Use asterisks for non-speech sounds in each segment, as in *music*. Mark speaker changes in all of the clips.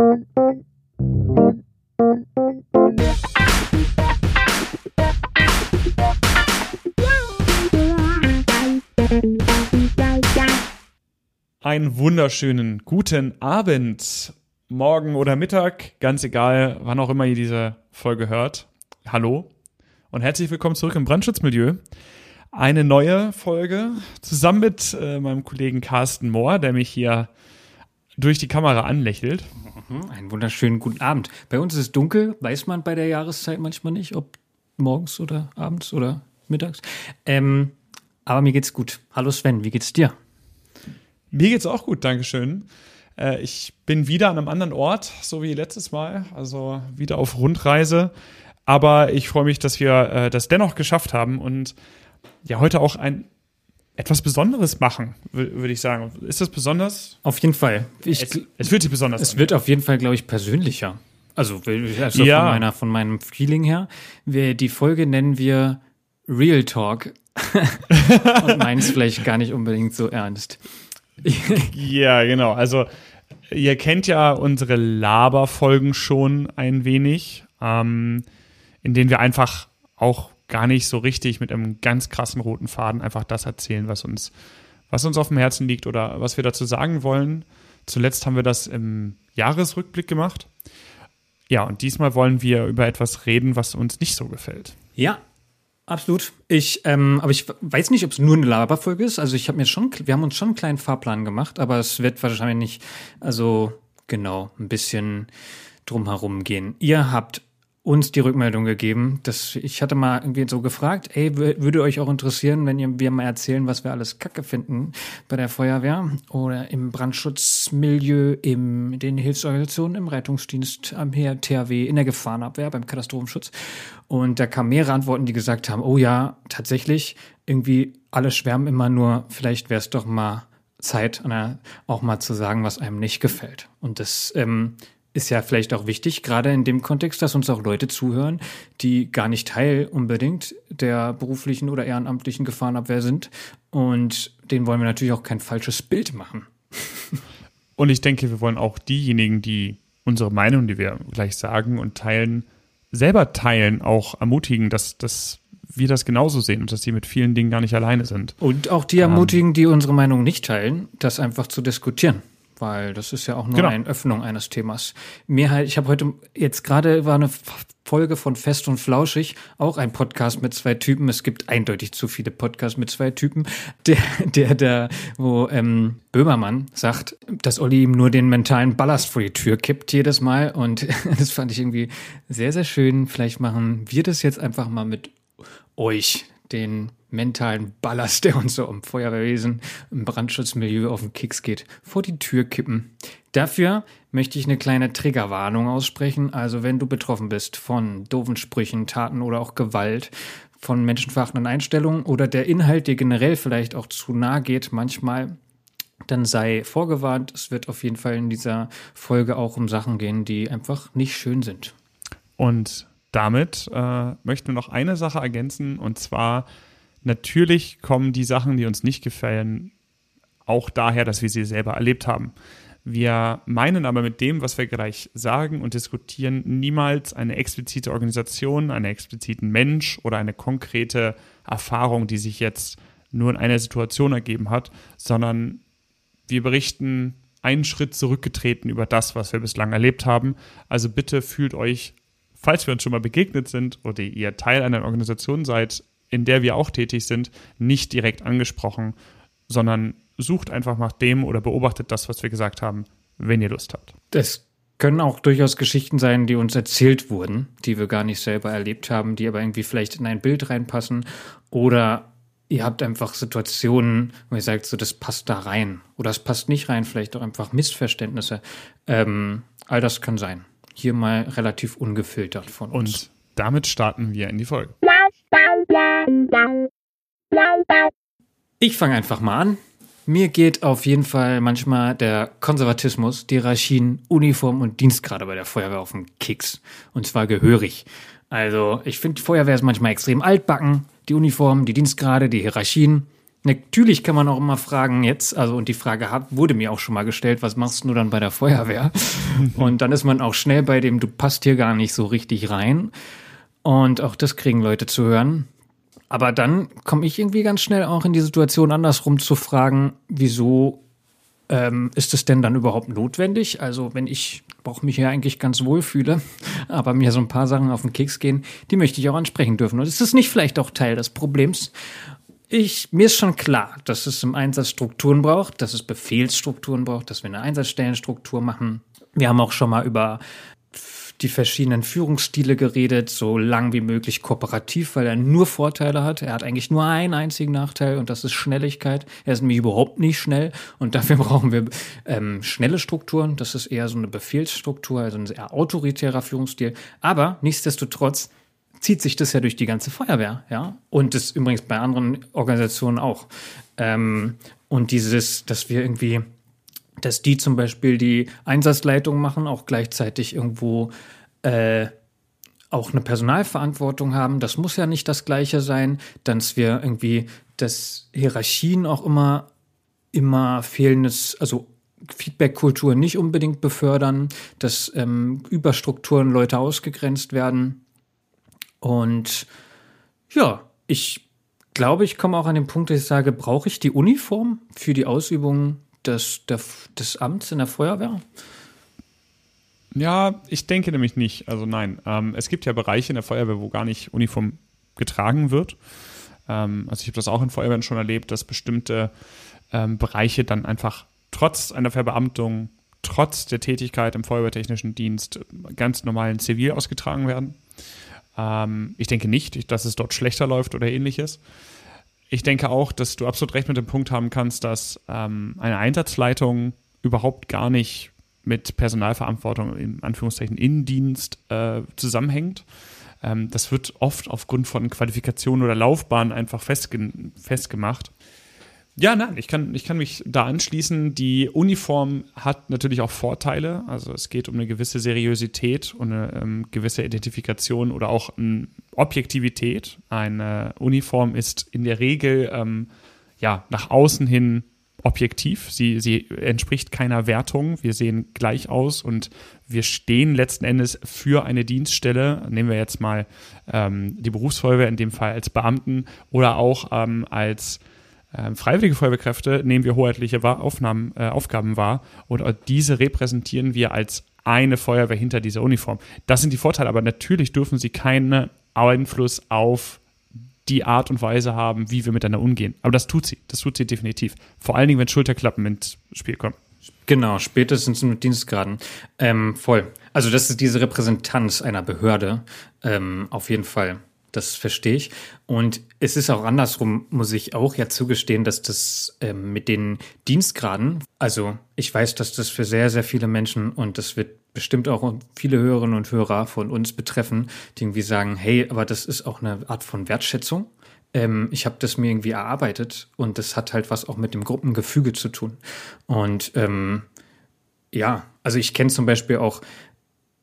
Speaker 1: Einen wunderschönen guten Abend, morgen oder Mittag, ganz egal, wann auch immer ihr diese Folge hört. Hallo und herzlich willkommen zurück im Brandschutzmilieu. Eine neue Folge zusammen mit äh, meinem Kollegen Carsten Mohr, der mich hier durch die Kamera anlächelt.
Speaker 2: Mhm, einen wunderschönen guten Abend. Bei uns ist es dunkel, weiß man bei der Jahreszeit manchmal nicht, ob morgens oder abends oder mittags. Ähm, aber mir geht's gut. Hallo Sven, wie geht's dir?
Speaker 1: Mir geht's auch gut, Dankeschön. Äh, ich bin wieder an einem anderen Ort, so wie letztes Mal, also wieder auf Rundreise. Aber ich freue mich, dass wir äh, das dennoch geschafft haben und ja heute auch ein etwas Besonderes machen, würde ich sagen. Ist das besonders?
Speaker 2: Auf jeden Fall.
Speaker 1: Ich, es, es, wird besonders.
Speaker 2: Es wird auf jeden Fall, glaube ich, persönlicher. Also, also ja. von, meiner, von meinem Feeling her. Wir, die Folge nennen wir Real Talk *laughs* und meinen es vielleicht gar nicht unbedingt so ernst.
Speaker 1: ja, genau. Also, ihr kennt ja unsere Laberfolgen schon ein wenig, ähm, in denen wir einfach auch gar nicht so richtig mit einem ganz krassen roten Faden einfach das erzählen, was uns, was uns auf dem Herzen liegt oder was wir dazu sagen wollen. Zuletzt haben wir das im Jahresrückblick gemacht. Ja, und diesmal wollen wir über etwas reden, was uns nicht so gefällt.
Speaker 2: Ja, absolut. Ich, ähm, aber ich weiß nicht, ob es nur eine Laberfolge ist. Also ich habe mir schon, wir haben uns schon einen kleinen Fahrplan gemacht, aber es wird wahrscheinlich nicht, also genau, ein bisschen drumherum gehen. Ihr habt uns die Rückmeldung gegeben, dass ich hatte mal irgendwie so gefragt, ey, würde euch auch interessieren, wenn ihr wir mal erzählen, was wir alles Kacke finden bei der Feuerwehr oder im Brandschutzmilieu, in den Hilfsorganisationen, im Rettungsdienst, am THW, in der Gefahrenabwehr, beim Katastrophenschutz. Und da kamen mehrere Antworten, die gesagt haben, oh ja, tatsächlich, irgendwie alle schwärmen immer nur, vielleicht wäre es doch mal Zeit, auch mal zu sagen, was einem nicht gefällt. Und das ähm, ist ja vielleicht auch wichtig, gerade in dem Kontext, dass uns auch Leute zuhören, die gar nicht Teil unbedingt der beruflichen oder ehrenamtlichen Gefahrenabwehr sind. Und denen wollen wir natürlich auch kein falsches Bild machen. *laughs*
Speaker 1: Und ich denke, wir wollen auch diejenigen, die unsere Meinung, die wir gleich sagen und teilen, selber teilen, auch ermutigen, dass, dass wir das genauso sehen und dass sie mit vielen Dingen gar nicht alleine sind.
Speaker 2: Und auch die ermutigen, die unsere Meinung nicht teilen, das einfach zu diskutieren weil das ist ja auch nur genau. eine Öffnung eines Themas. Mir halt, ich habe heute jetzt gerade war eine Folge von Fest und Flauschig, auch ein Podcast mit zwei Typen. Es gibt eindeutig zu viele Podcasts mit zwei Typen. Der, der, der, wo ähm, Böhmermann sagt, dass Olli ihm nur den mentalen Ballast vor die Tür kippt jedes Mal. Und *laughs* das fand ich irgendwie sehr, sehr schön. Vielleicht machen wir das jetzt einfach mal mit euch, den mentalen Ballast, der uns so um Feuerwehrwesen im Brandschutzmilieu auf den Kicks geht, vor die Tür kippen. Dafür möchte ich eine kleine Triggerwarnung aussprechen. Also wenn du betroffen bist von doofen Sprüchen, Taten oder auch Gewalt, von menschenverachtenden Einstellungen oder der Inhalt dir generell vielleicht auch zu nahe geht, manchmal, dann sei vorgewarnt. Es wird auf jeden Fall in dieser Folge auch um Sachen gehen, die einfach nicht schön sind.
Speaker 1: Und damit äh, möchten wir noch eine Sache ergänzen und zwar Natürlich kommen die Sachen, die uns nicht gefallen, auch daher, dass wir sie selber erlebt haben. Wir meinen aber mit dem, was wir gleich sagen und diskutieren, niemals eine explizite Organisation, einen expliziten Mensch oder eine konkrete Erfahrung, die sich jetzt nur in einer Situation ergeben hat, sondern wir berichten einen Schritt zurückgetreten über das, was wir bislang erlebt haben. Also bitte fühlt euch, falls wir uns schon mal begegnet sind oder ihr Teil einer Organisation seid, in der wir auch tätig sind, nicht direkt angesprochen, sondern sucht einfach nach dem oder beobachtet das, was wir gesagt haben, wenn ihr Lust habt.
Speaker 2: Das können auch durchaus Geschichten sein, die uns erzählt wurden, die wir gar nicht selber erlebt haben, die aber irgendwie vielleicht in ein Bild reinpassen. Oder ihr habt einfach Situationen, wo ihr sagt, so das passt da rein. Oder es passt nicht rein, vielleicht auch einfach Missverständnisse. Ähm, all das kann sein. Hier mal relativ ungefiltert von
Speaker 1: uns. Und damit starten wir in die Folge.
Speaker 2: Ich fange einfach mal an. Mir geht auf jeden Fall manchmal der Konservatismus, die Hierarchien, Uniform und Dienstgrade bei der Feuerwehr auf den Kicks. Und zwar gehörig. Also, ich finde, die Feuerwehr ist manchmal extrem altbacken. Die Uniform, die Dienstgrade, die Hierarchien. Natürlich kann man auch immer fragen jetzt, also und die Frage hat, wurde mir auch schon mal gestellt, was machst du dann bei der Feuerwehr? *laughs* und dann ist man auch schnell bei dem, du passt hier gar nicht so richtig rein. Und auch das kriegen Leute zu hören. Aber dann komme ich irgendwie ganz schnell auch in die Situation, andersrum zu fragen, wieso ähm, ist es denn dann überhaupt notwendig? Also wenn ich auch mich hier eigentlich ganz wohl fühle, *laughs* aber mir so ein paar Sachen auf den Keks gehen, die möchte ich auch ansprechen dürfen. Und ist das nicht vielleicht auch Teil des Problems? Ich, mir ist schon klar, dass es im Einsatz Strukturen braucht, dass es Befehlsstrukturen braucht, dass wir eine Einsatzstellenstruktur machen. Wir haben auch schon mal über die verschiedenen Führungsstile geredet, so lang wie möglich kooperativ, weil er nur Vorteile hat. Er hat eigentlich nur einen einzigen Nachteil und das ist Schnelligkeit. Er ist nämlich überhaupt nicht schnell und dafür *laughs* brauchen wir ähm, schnelle Strukturen. Das ist eher so eine Befehlsstruktur, also ein sehr autoritärer Führungsstil. Aber nichtsdestotrotz zieht sich das ja durch die ganze Feuerwehr, ja. Und das übrigens bei anderen Organisationen auch. Ähm, und dieses, dass wir irgendwie dass die zum Beispiel die Einsatzleitung machen, auch gleichzeitig irgendwo äh, auch eine Personalverantwortung haben. Das muss ja nicht das Gleiche sein, dass wir irgendwie das Hierarchien auch immer, immer fehlendes, also Feedback-Kultur nicht unbedingt befördern, dass ähm, über Strukturen Leute ausgegrenzt werden. Und ja, ich glaube, ich komme auch an den Punkt, dass ich sage, brauche ich die Uniform für die Ausübung des, der, des Amts in der Feuerwehr?
Speaker 1: Ja, ich denke nämlich nicht. Also nein. Ähm, es gibt ja Bereiche in der Feuerwehr, wo gar nicht Uniform getragen wird. Ähm, also ich habe das auch in Feuerwehren schon erlebt, dass bestimmte ähm, Bereiche dann einfach trotz einer Verbeamtung, trotz der Tätigkeit im feuerwehrtechnischen Dienst ganz normal in Zivil ausgetragen werden. Ähm, ich denke nicht, dass es dort schlechter läuft oder ähnliches ich denke auch, dass du absolut recht mit dem Punkt haben kannst, dass ähm, eine Einsatzleitung überhaupt gar nicht mit Personalverantwortung in Anführungszeichen Innendienst äh, zusammenhängt. Ähm, das wird oft aufgrund von Qualifikationen oder Laufbahnen einfach festge festgemacht. Ja, nein, ich kann, ich kann mich da anschließen. Die Uniform hat natürlich auch Vorteile. Also es geht um eine gewisse Seriosität und eine ähm, gewisse Identifikation oder auch eine Objektivität. Eine Uniform ist in der Regel ähm, ja, nach außen hin objektiv. Sie, sie entspricht keiner Wertung. Wir sehen gleich aus und wir stehen letzten Endes für eine Dienststelle. Nehmen wir jetzt mal ähm, die Berufsfeuerwehr, in dem Fall als Beamten oder auch ähm, als ähm, freiwillige Feuerwehrkräfte nehmen wir hoheitliche Aufnahmen, äh, Aufgaben wahr und diese repräsentieren wir als eine Feuerwehr hinter dieser Uniform. Das sind die Vorteile, aber natürlich dürfen sie keinen Einfluss auf die Art und Weise haben, wie wir miteinander umgehen. Aber das tut sie, das tut sie definitiv. Vor allen Dingen, wenn Schulterklappen ins Spiel kommen.
Speaker 2: Genau, spätestens mit Dienstgraden. Ähm, voll. Also das ist diese Repräsentanz einer Behörde, ähm, auf jeden Fall. Das verstehe ich. Und es ist auch andersrum, muss ich auch ja zugestehen, dass das ähm, mit den Dienstgraden, also ich weiß, dass das für sehr, sehr viele Menschen und das wird bestimmt auch viele Hörerinnen und Hörer von uns betreffen, die irgendwie sagen, hey, aber das ist auch eine Art von Wertschätzung. Ähm, ich habe das mir irgendwie erarbeitet und das hat halt was auch mit dem Gruppengefüge zu tun. Und ähm, ja, also ich kenne zum Beispiel auch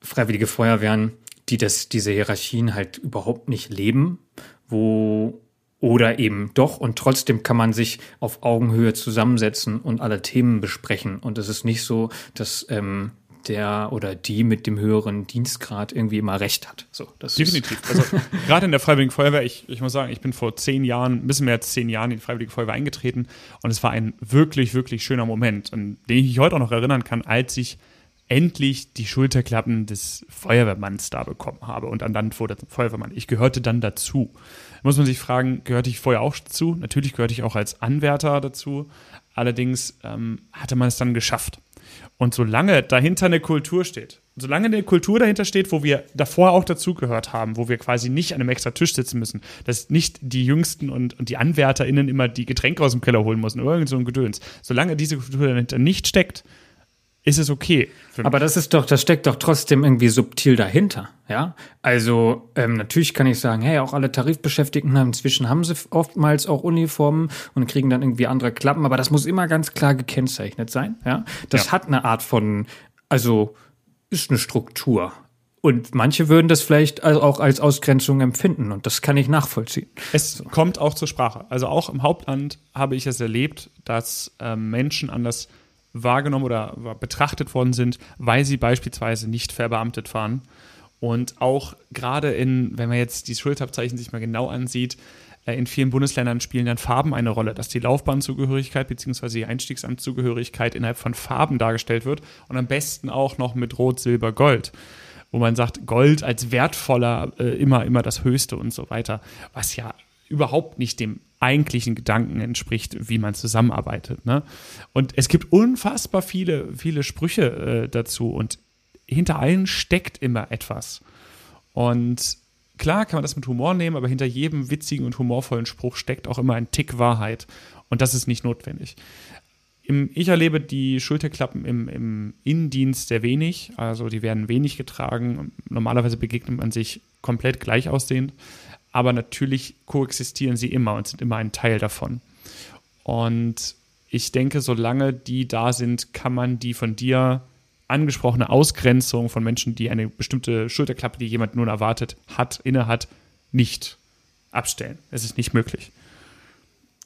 Speaker 2: Freiwillige Feuerwehren, die das, diese Hierarchien halt überhaupt nicht leben, wo oder eben doch und trotzdem kann man sich auf Augenhöhe zusammensetzen und alle Themen besprechen und es ist nicht so, dass ähm, der oder die mit dem höheren Dienstgrad irgendwie immer recht hat. So,
Speaker 1: das Definitiv. Also *laughs* gerade in der Freiwilligen Feuerwehr, ich, ich muss sagen, ich bin vor zehn Jahren, ein bisschen mehr als zehn Jahren in die Freiwillige Feuerwehr eingetreten und es war ein wirklich, wirklich schöner Moment, an den ich mich heute auch noch erinnern kann, als ich endlich die Schulterklappen des Feuerwehrmanns da bekommen habe und ernannt wurde zum Feuerwehrmann. Ich gehörte dann dazu. muss man sich fragen, gehörte ich vorher auch dazu? Natürlich gehörte ich auch als Anwärter dazu. Allerdings ähm, hatte man es dann geschafft. Und solange dahinter eine Kultur steht, solange eine Kultur dahinter steht, wo wir davor auch dazugehört haben, wo wir quasi nicht an einem extra Tisch sitzen müssen, dass nicht die Jüngsten und, und die AnwärterInnen immer die Getränke aus dem Keller holen müssen, irgend so ein Gedöns. Solange diese Kultur dahinter nicht steckt, ist es okay.
Speaker 2: Aber das ist doch, das steckt doch trotzdem irgendwie subtil dahinter, ja. Also ähm, natürlich kann ich sagen, hey, auch alle Tarifbeschäftigten haben inzwischen haben sie oftmals auch Uniformen und kriegen dann irgendwie andere Klappen, aber das muss immer ganz klar gekennzeichnet sein, ja. Das ja. hat eine Art von, also ist eine Struktur Und manche würden das vielleicht auch als Ausgrenzung empfinden und das kann ich nachvollziehen.
Speaker 1: Es kommt auch zur Sprache. Also auch im Hauptland habe ich es erlebt, dass äh, Menschen anders wahrgenommen oder betrachtet worden sind, weil sie beispielsweise nicht verbeamtet waren. Und auch gerade in, wenn man jetzt die Schultabzeichen sich mal genau ansieht, äh, in vielen Bundesländern spielen dann Farben eine Rolle, dass die Laufbahnzugehörigkeit bzw. die Einstiegsamtzugehörigkeit innerhalb von Farben dargestellt wird und am besten auch noch mit Rot, Silber, Gold wo man sagt, Gold als wertvoller äh, immer, immer das Höchste und so weiter, was ja überhaupt nicht dem eigentlichen Gedanken entspricht, wie man zusammenarbeitet. Ne? Und es gibt unfassbar viele, viele Sprüche äh, dazu und hinter allen steckt immer etwas. Und klar kann man das mit Humor nehmen, aber hinter jedem witzigen und humorvollen Spruch steckt auch immer ein Tick Wahrheit. Und das ist nicht notwendig. Im, ich erlebe die Schulterklappen im, im Innendienst sehr wenig. Also die werden wenig getragen. Normalerweise begegnet man sich komplett gleich aussehend. Aber natürlich koexistieren sie immer und sind immer ein Teil davon. Und ich denke, solange die da sind, kann man die von dir angesprochene Ausgrenzung von Menschen, die eine bestimmte Schulterklappe, die jemand nun erwartet, hat, innehat, nicht abstellen. Es ist nicht möglich.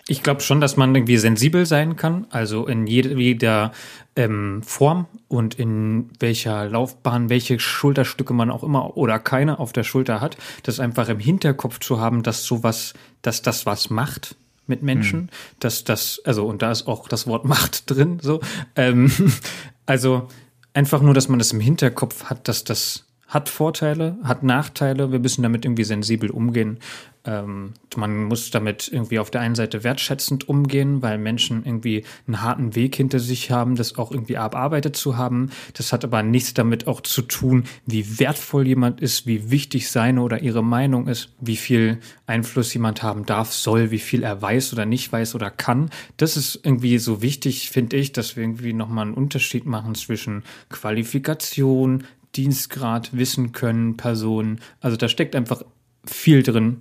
Speaker 2: Ich glaube schon, dass man irgendwie sensibel sein kann, also in jeder ähm, Form und in welcher Laufbahn, welche Schulterstücke man auch immer oder keine auf der Schulter hat, das einfach im Hinterkopf zu haben, dass sowas, dass das was macht mit Menschen, mhm. dass das, also und da ist auch das Wort Macht *laughs* drin, so, ähm, *laughs* also einfach nur, dass man das im Hinterkopf hat, dass das hat Vorteile, hat Nachteile. Wir müssen damit irgendwie sensibel umgehen. Ähm, man muss damit irgendwie auf der einen Seite wertschätzend umgehen, weil Menschen irgendwie einen harten Weg hinter sich haben, das auch irgendwie abarbeitet zu haben. Das hat aber nichts damit auch zu tun, wie wertvoll jemand ist, wie wichtig seine oder ihre Meinung ist, wie viel Einfluss jemand haben darf, soll, wie viel er weiß oder nicht weiß oder kann. Das ist irgendwie so wichtig, finde ich, dass wir irgendwie nochmal einen Unterschied machen zwischen Qualifikation, Dienstgrad, Wissen können, Personen. Also da steckt einfach viel drin.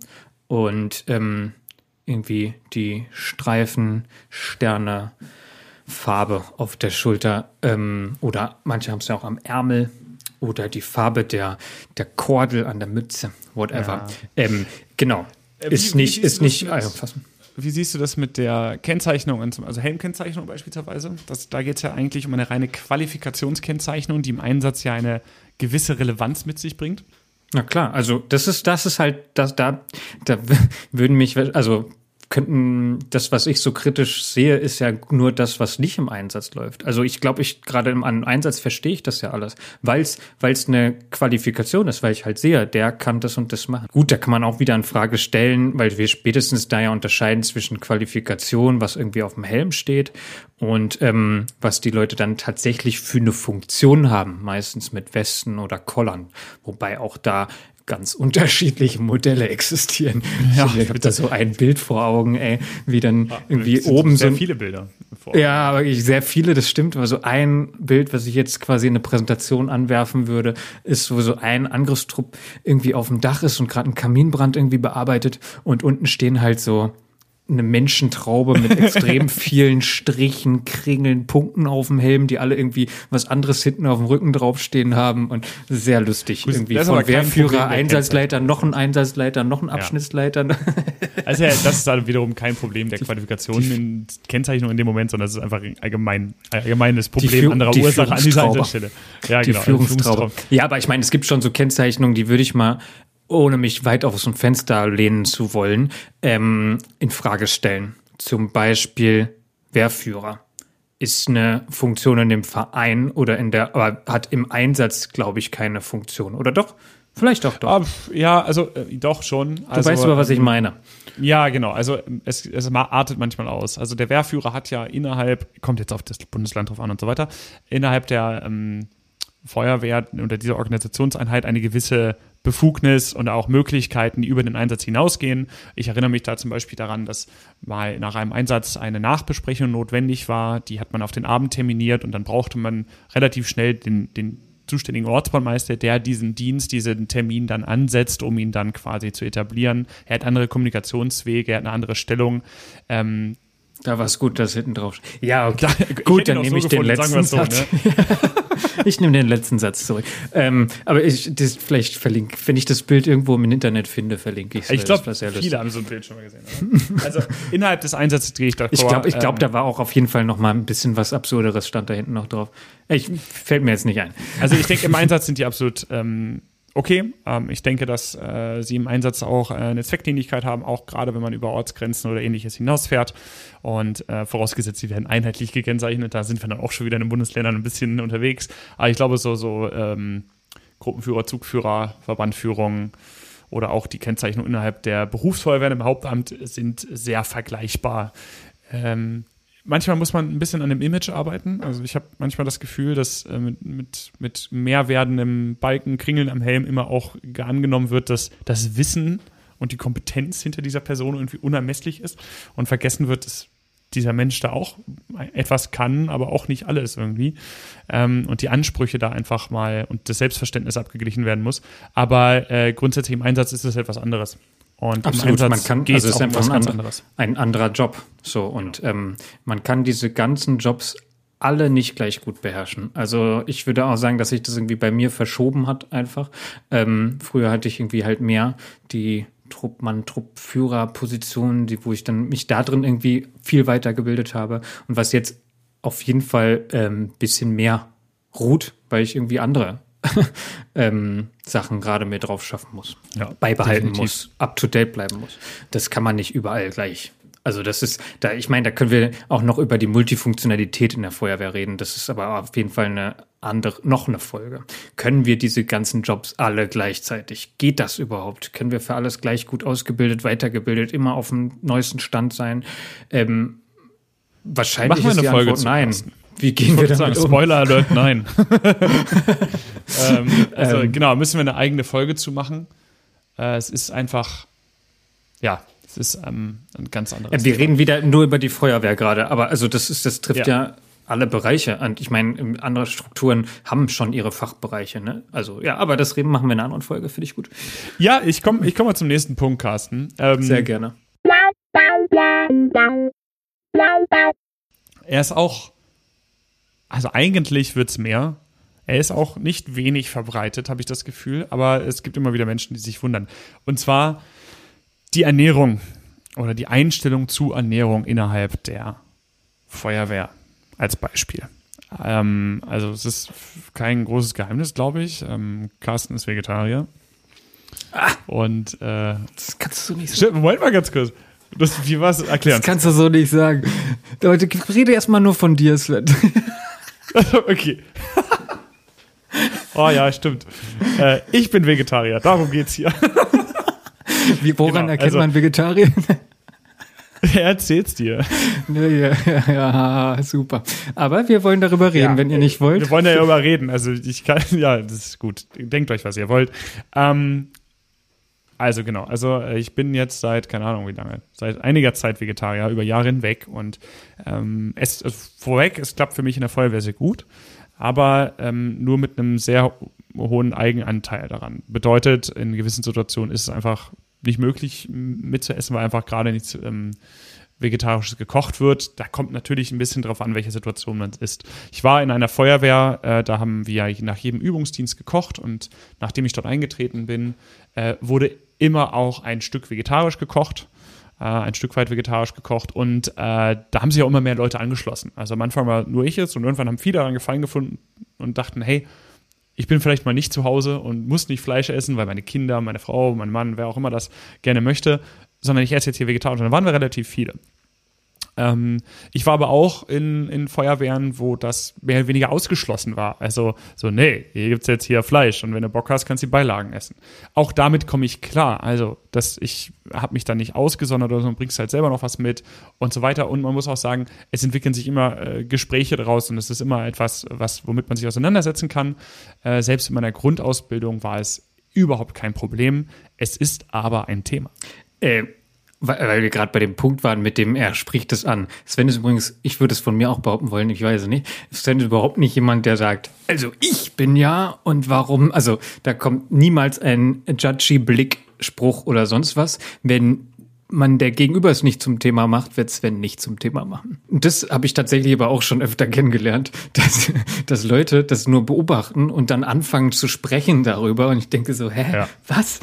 Speaker 2: Und ähm, irgendwie die Streifen, Sterne, Farbe auf der Schulter ähm, oder manche haben es ja auch am Ärmel oder die Farbe der, der Kordel an der Mütze, whatever. Ja. Ähm, genau. Äh, ist wie, nicht, wie ist nicht
Speaker 1: allumfassend. Wie siehst du das mit der Kennzeichnung, also Helmkennzeichnung beispielsweise? Das, da geht es ja eigentlich um eine reine Qualifikationskennzeichnung, die im Einsatz ja eine gewisse Relevanz mit sich bringt.
Speaker 2: Na klar, also das ist, das ist halt, das, da, da würden mich, also könnten, das, was ich so kritisch sehe, ist ja nur das, was nicht im Einsatz läuft. Also ich glaube, ich gerade im Einsatz verstehe ich das ja alles, weil es eine Qualifikation ist, weil ich halt sehe, der kann das und das machen. Gut, da kann man auch wieder in Frage stellen, weil wir spätestens da ja unterscheiden zwischen Qualifikation, was irgendwie auf dem Helm steht, und ähm, was die Leute dann tatsächlich für eine Funktion haben, meistens mit Westen oder Kollern. Wobei auch da ganz unterschiedliche Modelle existieren. Ja, ich habe da so ein Bild vor Augen, ey, wie dann ja, irgendwie oben
Speaker 1: sehr so. Sehr viele Bilder.
Speaker 2: Ja, aber sehr viele, das stimmt. Aber so ein Bild, was ich jetzt quasi in eine Präsentation anwerfen würde, ist, wo so ein Angriffstrupp irgendwie auf dem Dach ist und gerade einen Kaminbrand irgendwie bearbeitet und unten stehen halt so eine Menschentraube mit *laughs* extrem vielen Strichen, Kringeln, Punkten auf dem Helm, die alle irgendwie was anderes hinten auf dem Rücken draufstehen haben und sehr lustig. Gut, irgendwie von Wehrführer, Einsatzleiter, noch ein Einsatzleiter, noch ein Abschnittsleiter. Ja. *laughs*
Speaker 1: Also ja, das ist dann wiederum kein Problem der Qualifikation in Kennzeichnung in dem Moment, sondern es ist einfach ein allgemein, allgemeines Problem anderer Ursache an dieser Einsatzstelle.
Speaker 2: Ja, die genau. Führungstraube. Ja, aber ich meine, es gibt schon so Kennzeichnungen, die würde ich mal ohne mich weit aus dem Fenster lehnen zu wollen, ähm, in Frage stellen. Zum Beispiel Wehrführer ist eine Funktion in dem Verein oder in der, aber hat im Einsatz, glaube ich, keine Funktion. Oder doch? Vielleicht doch, doch.
Speaker 1: Ja, also äh, doch schon.
Speaker 2: Du
Speaker 1: also,
Speaker 2: weißt aber, was ich ähm, meine.
Speaker 1: Ja, genau. Also es, es artet manchmal aus. Also der Wehrführer hat ja innerhalb, kommt jetzt auf das Bundesland drauf an und so weiter, innerhalb der ähm, Feuerwehr oder dieser Organisationseinheit eine gewisse Befugnis und auch Möglichkeiten, die über den Einsatz hinausgehen. Ich erinnere mich da zum Beispiel daran, dass mal nach einem Einsatz eine Nachbesprechung notwendig war. Die hat man auf den Abend terminiert und dann brauchte man relativ schnell den, den zuständigen Ortsbaumeister, der diesen Dienst, diesen Termin dann ansetzt, um ihn dann quasi zu etablieren. Er hat andere Kommunikationswege, er hat eine andere Stellung. Ähm,
Speaker 2: da war es gut, dass hinten drauf. Ja, *laughs* okay. gut, dann nehme so ich den letzten so, Satz. Ne? *laughs* ich nehme den letzten Satz zurück. Ähm, aber ich, das, vielleicht verlinke, wenn ich das Bild irgendwo im Internet finde, verlinke ich es.
Speaker 1: Ich glaube, viele haben so ein Bild schon mal gesehen. Also innerhalb des Einsatzes drehe ich da
Speaker 2: Ich glaube, ich glaub, ähm, da war auch auf jeden Fall noch mal ein bisschen was Absurderes stand da hinten noch drauf. Ich, fällt mir jetzt nicht ein.
Speaker 1: Also ich denke, im Einsatz sind die absolut ähm, okay. Ähm, ich denke, dass äh, sie im Einsatz auch äh, eine Zweckdienlichkeit haben, auch gerade wenn man über Ortsgrenzen oder ähnliches hinausfährt. Und äh, vorausgesetzt, sie werden einheitlich gekennzeichnet. Da sind wir dann auch schon wieder in den Bundesländern ein bisschen unterwegs. Aber ich glaube, so, so ähm, Gruppenführer, Zugführer, Verbandführung oder auch die Kennzeichnung innerhalb der Berufsfeuerwehren im Hauptamt sind sehr vergleichbar. Ähm, manchmal muss man ein bisschen an dem Image arbeiten. Also ich habe manchmal das Gefühl, dass äh, mit, mit, mit mehr werdendem Balken, Kringeln am Helm immer auch angenommen wird, dass das Wissen und die Kompetenz hinter dieser Person irgendwie unermesslich ist und vergessen wird, dass dieser Mensch da auch etwas kann, aber auch nicht alles irgendwie. Ähm, und die Ansprüche da einfach mal und das Selbstverständnis abgeglichen werden muss. Aber äh, grundsätzlich im Einsatz ist das etwas anderes.
Speaker 2: Und Absolut, man kann, also es ist einfach ein, and, anderes. ein anderer Job. So, und ähm, man kann diese ganzen Jobs alle nicht gleich gut beherrschen. Also ich würde auch sagen, dass sich das irgendwie bei mir verschoben hat einfach. Ähm, früher hatte ich irgendwie halt mehr die Truppmann, Truppführerposition, die, wo ich dann mich da drin irgendwie viel weitergebildet habe und was jetzt auf jeden Fall ähm, bisschen mehr ruht, weil ich irgendwie andere *laughs* ähm, Sachen gerade mehr drauf schaffen muss, ja, beibehalten definitiv. muss, up to date bleiben muss. Das kann man nicht überall gleich. Also das ist, da, ich meine, da können wir auch noch über die Multifunktionalität in der Feuerwehr reden. Das ist aber auf jeden Fall eine andere, noch eine Folge. Können wir diese ganzen Jobs alle gleichzeitig? Geht das überhaupt? Können wir für alles gleich gut ausgebildet, weitergebildet, immer auf dem neuesten Stand sein? Ähm, wahrscheinlich
Speaker 1: ist die Folge Antwort nein. Lassen. Wie gehen wir damit sagen, um? Spoiler Alert, nein. *laughs* ähm, also ähm. genau, müssen wir eine eigene Folge zu machen. Äh, es ist einfach, ja, es ist ähm, ein ganz anderes.
Speaker 2: wir Thema. reden wieder nur über die Feuerwehr gerade, aber also das ist, das trifft ja, ja alle Bereiche. Und ich meine, andere Strukturen haben schon ihre Fachbereiche, ne? Also ja, aber das reden machen wir in einer anderen Folge, finde ich gut.
Speaker 1: Ja, ich komme ich komm mal zum nächsten Punkt, Carsten.
Speaker 2: Ähm, Sehr gerne.
Speaker 1: Er ist auch also eigentlich wird es mehr. Er ist auch nicht wenig verbreitet, habe ich das Gefühl, aber es gibt immer wieder Menschen, die sich wundern. Und zwar die Ernährung oder die Einstellung zu Ernährung innerhalb der Feuerwehr als Beispiel. Ähm, also es ist kein großes Geheimnis, glaube ich. Ähm, Carsten ist Vegetarier. Ah, und äh,
Speaker 2: das kannst du nicht sagen.
Speaker 1: Moment mal ganz kurz. Das, wie was erklären?
Speaker 2: Das kannst du so nicht sagen. Leute, rede erstmal nur von dir, Sven. *laughs*
Speaker 1: okay. oh ja, stimmt. Äh, ich bin Vegetarier, darum geht's hier. *laughs*
Speaker 2: Wie, woran genau, erkennt also, man Vegetarier? *laughs*
Speaker 1: Er erzählt's dir.
Speaker 2: Ja, ja, ja, super. Aber wir wollen darüber reden, ja, wenn ihr nicht wollt.
Speaker 1: Wir wollen ja darüber reden. Also ich kann, ja, das ist gut. Denkt euch, was ihr wollt. Ähm, also genau, also äh, ich bin jetzt seit, keine Ahnung wie lange, seit einiger Zeit Vegetarier, über Jahre hinweg und ähm, es also vorweg, es klappt für mich in der Feuerwehr sehr gut, aber ähm, nur mit einem sehr hohen Eigenanteil daran. Bedeutet, in gewissen Situationen ist es einfach nicht möglich mitzuessen, weil einfach gerade nichts ähm, Vegetarisches gekocht wird. Da kommt natürlich ein bisschen drauf an, welche Situation man ist. Ich war in einer Feuerwehr, äh, da haben wir nach jedem Übungsdienst gekocht und nachdem ich dort eingetreten bin, äh, wurde immer auch ein Stück vegetarisch gekocht. Äh, ein Stück weit vegetarisch gekocht und äh, da haben sich auch immer mehr Leute angeschlossen. Also am Anfang war nur ich es und irgendwann haben viele daran Gefallen gefunden und dachten, hey, ich bin vielleicht mal nicht zu Hause und muss nicht Fleisch essen, weil meine Kinder, meine Frau, mein Mann, wer auch immer das gerne möchte, sondern ich esse jetzt hier vegetarisch. Und dann waren wir relativ viele. Ähm, ich war aber auch in, in Feuerwehren, wo das mehr oder weniger ausgeschlossen war. Also so, nee, hier gibt es jetzt hier Fleisch und wenn du Bock hast, kannst du die Beilagen essen. Auch damit komme ich klar. Also, dass ich habe mich da nicht ausgesondert oder so und bringst halt selber noch was mit und so weiter. Und man muss auch sagen, es entwickeln sich immer äh, Gespräche daraus und es ist immer etwas, was, womit man sich auseinandersetzen kann. Äh, selbst in meiner Grundausbildung war es überhaupt kein Problem. Es ist aber ein Thema.
Speaker 2: Äh, weil wir gerade bei dem Punkt waren, mit dem er spricht es an. Sven ist übrigens, ich würde es von mir auch behaupten wollen, ich weiß es nicht. Sven ist überhaupt nicht jemand, der sagt, also ich bin ja und warum. Also da kommt niemals ein judgy Blick, Spruch oder sonst was. Wenn man der Gegenüber es nicht zum Thema macht, wird Sven nicht zum Thema machen. Und das habe ich tatsächlich aber auch schon öfter *laughs* kennengelernt, dass, dass Leute das nur beobachten und dann anfangen zu sprechen darüber. Und ich denke so, hä, ja. was?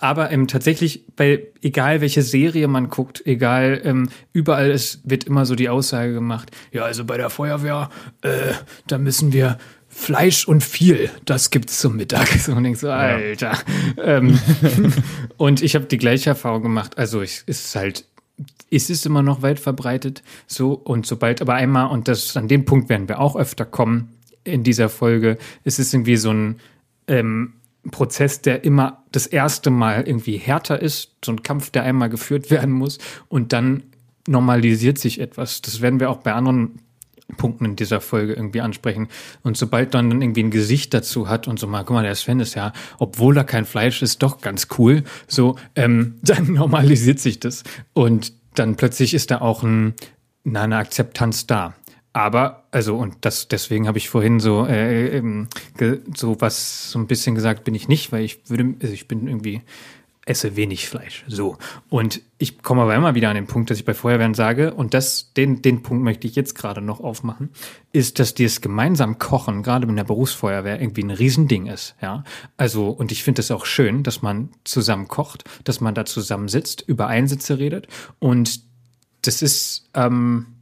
Speaker 2: aber ähm, tatsächlich, bei egal welche Serie man guckt, egal, ähm, überall es wird immer so die Aussage gemacht, ja, also bei der Feuerwehr, äh, da müssen wir Fleisch und viel, das gibt's zum Mittag. *laughs* So, und ich so, Alter. Ja. Ähm, *laughs* und ich habe die gleiche Erfahrung gemacht. Also ich ist halt, ist es immer noch weit verbreitet. So, und sobald aber einmal, und das an dem Punkt werden wir auch öfter kommen in dieser Folge, ist es irgendwie so ein ähm, Prozess, der immer das erste Mal irgendwie härter ist, so ein Kampf, der einmal geführt werden muss und dann normalisiert sich etwas. Das werden wir auch bei anderen Punkten in dieser Folge irgendwie ansprechen. Und sobald man dann irgendwie ein Gesicht dazu hat und so mal, guck mal, der Sven ist ja, obwohl er kein Fleisch ist, doch ganz cool, so, ähm, *laughs* dann normalisiert sich das. Und dann plötzlich ist da auch ein, eine Akzeptanz da. Aber, also, und das, deswegen habe ich vorhin so, äh, ähm, so was, so ein bisschen gesagt, bin ich nicht, weil ich würde, also ich bin irgendwie esse wenig Fleisch. So. Und ich komme aber immer wieder an den Punkt, dass ich bei Feuerwehren sage, und das, den, den Punkt möchte ich jetzt gerade noch aufmachen, ist, dass dieses gemeinsam Kochen, gerade mit der Berufsfeuerwehr, irgendwie ein Riesending ist. Ja. Also, und ich finde es auch schön, dass man zusammen kocht, dass man da zusammen sitzt, über Einsätze redet. Und das ist, ähm,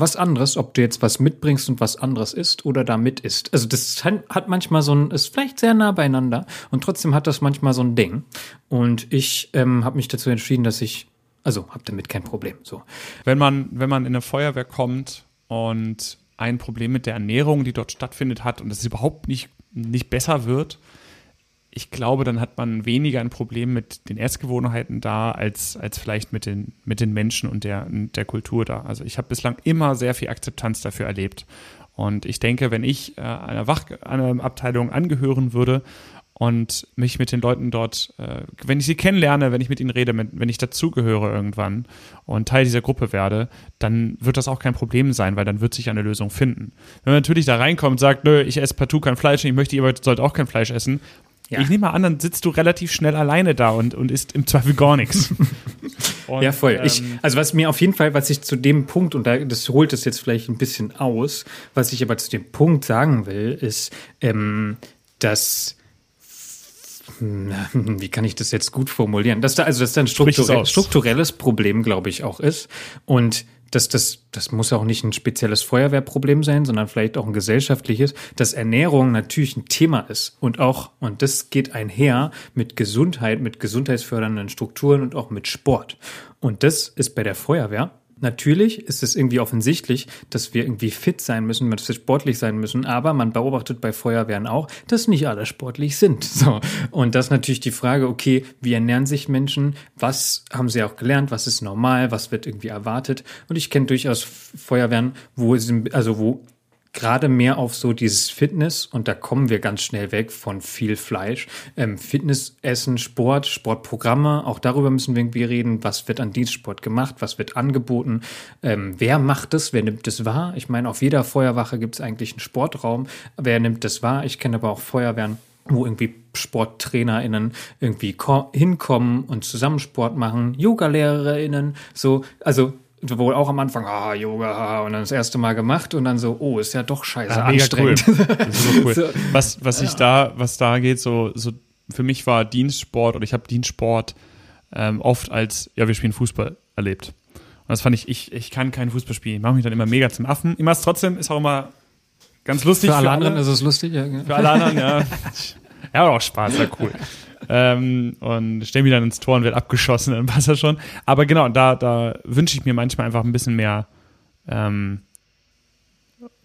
Speaker 2: was anderes, ob du jetzt was mitbringst und was anderes isst oder da mit isst. Also das hat manchmal so ein, ist vielleicht sehr nah beieinander und trotzdem hat das manchmal so ein Ding. Und ich ähm, habe mich dazu entschieden, dass ich, also habe damit kein Problem. So.
Speaker 1: Wenn man, wenn man in eine Feuerwehr kommt und ein Problem mit der Ernährung, die dort stattfindet, hat und es überhaupt nicht, nicht besser wird, ich glaube, dann hat man weniger ein Problem mit den Essgewohnheiten da, als, als vielleicht mit den, mit den Menschen und der, der Kultur da. Also ich habe bislang immer sehr viel Akzeptanz dafür erlebt. Und ich denke, wenn ich äh, einer Wachabteilung angehören würde und mich mit den Leuten dort, äh, wenn ich sie kennenlerne, wenn ich mit ihnen rede, mit, wenn ich dazugehöre irgendwann und Teil dieser Gruppe werde, dann wird das auch kein Problem sein, weil dann wird sich eine Lösung finden. Wenn man natürlich da reinkommt und sagt, nö, ich esse partout kein Fleisch, ich möchte, ihr sollt auch kein Fleisch essen, ja. Ich nehme mal an, dann sitzt du relativ schnell alleine da und, und isst im Zweifel gar nichts. *laughs*
Speaker 2: Und, ja, voll. Ähm, ich, also was mir auf jeden Fall, was ich zu dem Punkt, und da, das holt es jetzt vielleicht ein bisschen aus, was ich aber zu dem Punkt sagen will, ist, ähm, dass hm, wie kann ich das jetzt gut formulieren? Dass da, also, dass da ein strukturell, strukturelles Problem, glaube ich, auch ist. Und dass das, das muss auch nicht ein spezielles Feuerwehrproblem sein, sondern vielleicht auch ein gesellschaftliches, dass Ernährung natürlich ein Thema ist und auch, und das geht einher mit Gesundheit, mit gesundheitsfördernden Strukturen und auch mit Sport. Und das ist bei der Feuerwehr Natürlich ist es irgendwie offensichtlich, dass wir irgendwie fit sein müssen, dass wir sportlich sein müssen, aber man beobachtet bei Feuerwehren auch, dass nicht alle sportlich sind. *laughs* So. Und das ist natürlich die Frage, okay, wie ernähren sich Menschen? Was haben sie auch gelernt? Was ist normal? Was wird irgendwie erwartet? Und ich kenne durchaus Feuerwehren, wo, also wo gerade mehr auf so dieses Fitness und da kommen wir ganz schnell weg von viel Fleisch. Ähm, Fitness, Essen, Sport, Sportprogramme, auch darüber müssen wir irgendwie reden. Was wird an Dienstsport gemacht? Was wird angeboten? Ähm, wer macht es? Wer nimmt es wahr? Ich meine, auf jeder Feuerwache gibt es eigentlich einen Sportraum. Wer nimmt das wahr? Ich kenne aber auch Feuerwehren, wo irgendwie SporttrainerInnen irgendwie hinkommen und zusammen Sport machen, Yoga-LehrerInnen, so, also wohl auch am Anfang, ah, Yoga, und dann das erste Mal gemacht und dann so, oh, ist ja doch scheiße ja, anstrengend.
Speaker 1: Cool. cool. *laughs* so, was, was ich da, was da geht, so, so für mich war Dienstsport oder ich habe Dienstsport ähm, oft als, ja, wir spielen Fußball erlebt. Und das fand ich, ich, ich kann keinen Fußball spielen. Ich mache mich dann immer mega zum Affen. Immer trotzdem ist auch immer ganz lustig.
Speaker 2: Für alle anderen ist es lustig, ja.
Speaker 1: Für alle anderen, ja. *laughs* Ja, auch Spaß, war cool ähm, und stelle mich dann ins Tor und werde abgeschossen, dann passt das schon. Aber genau, da, da wünsche ich mir manchmal einfach ein bisschen mehr ähm,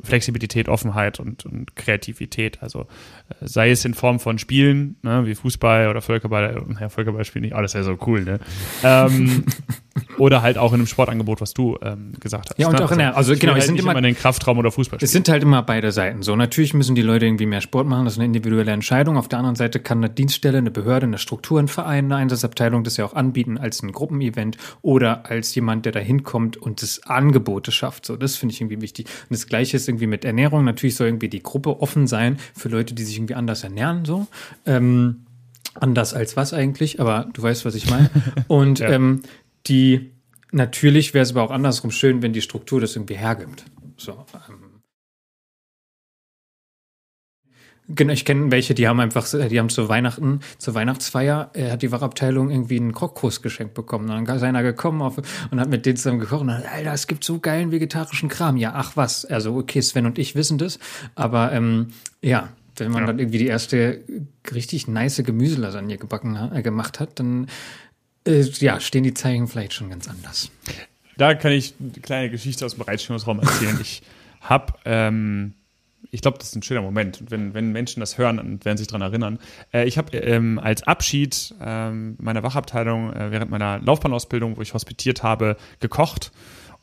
Speaker 1: Flexibilität, Offenheit und, und Kreativität. Also äh, sei es in Form von Spielen, ne, wie Fußball oder Völkerball, ja, Völkerball spielen nicht, oh, das ist ja so cool, ne? ähm, *laughs* oder halt auch in einem Sportangebot, was du ähm, gesagt hast.
Speaker 2: Ja, und
Speaker 1: ne?
Speaker 2: auch in der, also, also genau,
Speaker 1: es halt sind immer, immer den Kraftraum oder Fußball.
Speaker 2: Es sind halt immer beide Seiten. So, natürlich müssen die Leute irgendwie mehr Sport machen, das ist eine individuelle Entscheidung. Auf der anderen Seite kann eine Dienststelle, eine Behörde, eine Struktur, ein Verein, eine Einsatzabteilung das ja auch anbieten als ein Gruppenevent oder als jemand, der da hinkommt und das Angebote schafft. So, das finde ich irgendwie wichtig. Und das Gleiche ist irgendwie mit Ernährung. Natürlich soll irgendwie die Gruppe offen sein für Leute, die sich irgendwie anders ernähren, so. Ähm, anders als was eigentlich, aber du weißt, was ich meine. *laughs* Und ja. ähm, die natürlich wäre es aber auch andersrum schön, wenn die Struktur das irgendwie hergibt. So, ähm, Genau, ich kenne welche, die haben einfach, die haben zu Weihnachten, zur Weihnachtsfeier, äh, hat die Wachabteilung irgendwie einen Krockkurs geschenkt bekommen. Und dann ist einer gekommen auf, und hat mit denen zusammen gekocht und hat, Alter, es gibt so geilen vegetarischen Kram. Ja, ach was. Also, okay, Sven und ich wissen das. Aber ähm, ja, wenn man ja. dann irgendwie die erste richtig nice Gemüselasagne gebacken äh, gemacht hat, dann äh, ja, stehen die Zeichen vielleicht schon ganz anders.
Speaker 1: Da kann ich eine kleine Geschichte aus dem Bereitstellungsraum erzählen. *laughs* ich habe ähm, ich glaube, das ist ein schöner Moment. wenn, wenn Menschen das hören und werden sich daran erinnern. Äh, ich habe ähm, als Abschied ähm, meiner Wachabteilung äh, während meiner Laufbahnausbildung, wo ich hospitiert habe, gekocht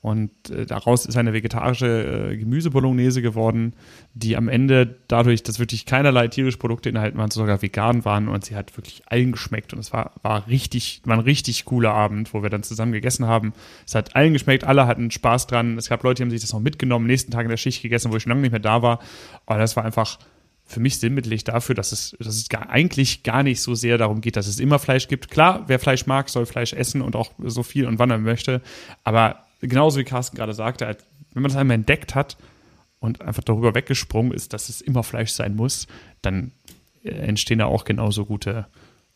Speaker 1: und äh, daraus ist eine vegetarische äh, Gemüsebolognese geworden, die am Ende dadurch, dass wirklich keinerlei tierische Produkte enthalten waren, sogar vegan waren und sie hat wirklich allen geschmeckt. Und es war, war richtig, war ein richtig cooler Abend, wo wir dann zusammen gegessen haben. Es hat allen geschmeckt, alle hatten Spaß dran. Es gab Leute, die haben sich das noch mitgenommen, nächsten Tag in der Schicht gegessen, wo ich schon lange nicht mehr da war. Aber das war einfach für mich sinnbildlich dafür, dass es, dass es gar, eigentlich gar nicht so sehr darum geht, dass es immer Fleisch gibt. Klar, wer Fleisch mag, soll Fleisch essen und auch so viel und wann er möchte. Aber genauso wie Carsten gerade sagte, halt, wenn man das einmal entdeckt hat und einfach darüber weggesprungen ist, dass es immer Fleisch sein muss, dann äh, entstehen da auch genauso gute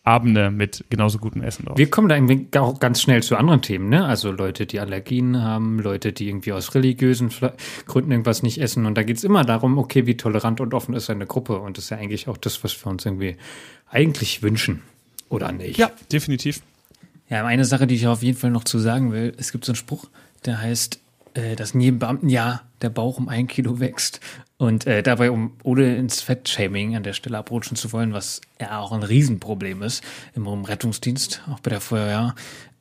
Speaker 1: Abende mit genauso gutem Essen
Speaker 2: drauf. Wir kommen da irgendwie auch ganz schnell zu anderen Themen, ne? Also Leute, die Allergien haben, Leute, die irgendwie aus religiösen Gründen irgendwas nicht essen. Und da geht es immer darum, okay, wie tolerant und offen ist eine Gruppe. Und das ist ja eigentlich auch das, was wir uns irgendwie eigentlich wünschen. Oder nicht?
Speaker 1: Ja, definitiv.
Speaker 2: Ja, eine Sache, die ich auf jeden Fall noch zu sagen will, es gibt so einen Spruch, der heißt, äh, dass in jedem Beamtenjahr der Bauch um ein Kilo wächst. Und äh, dabei, um ohne ins Fettshaming an der Stelle abrutschen zu wollen, was ja auch ein Riesenproblem ist im Rettungsdienst, auch bei der Feuerwehr,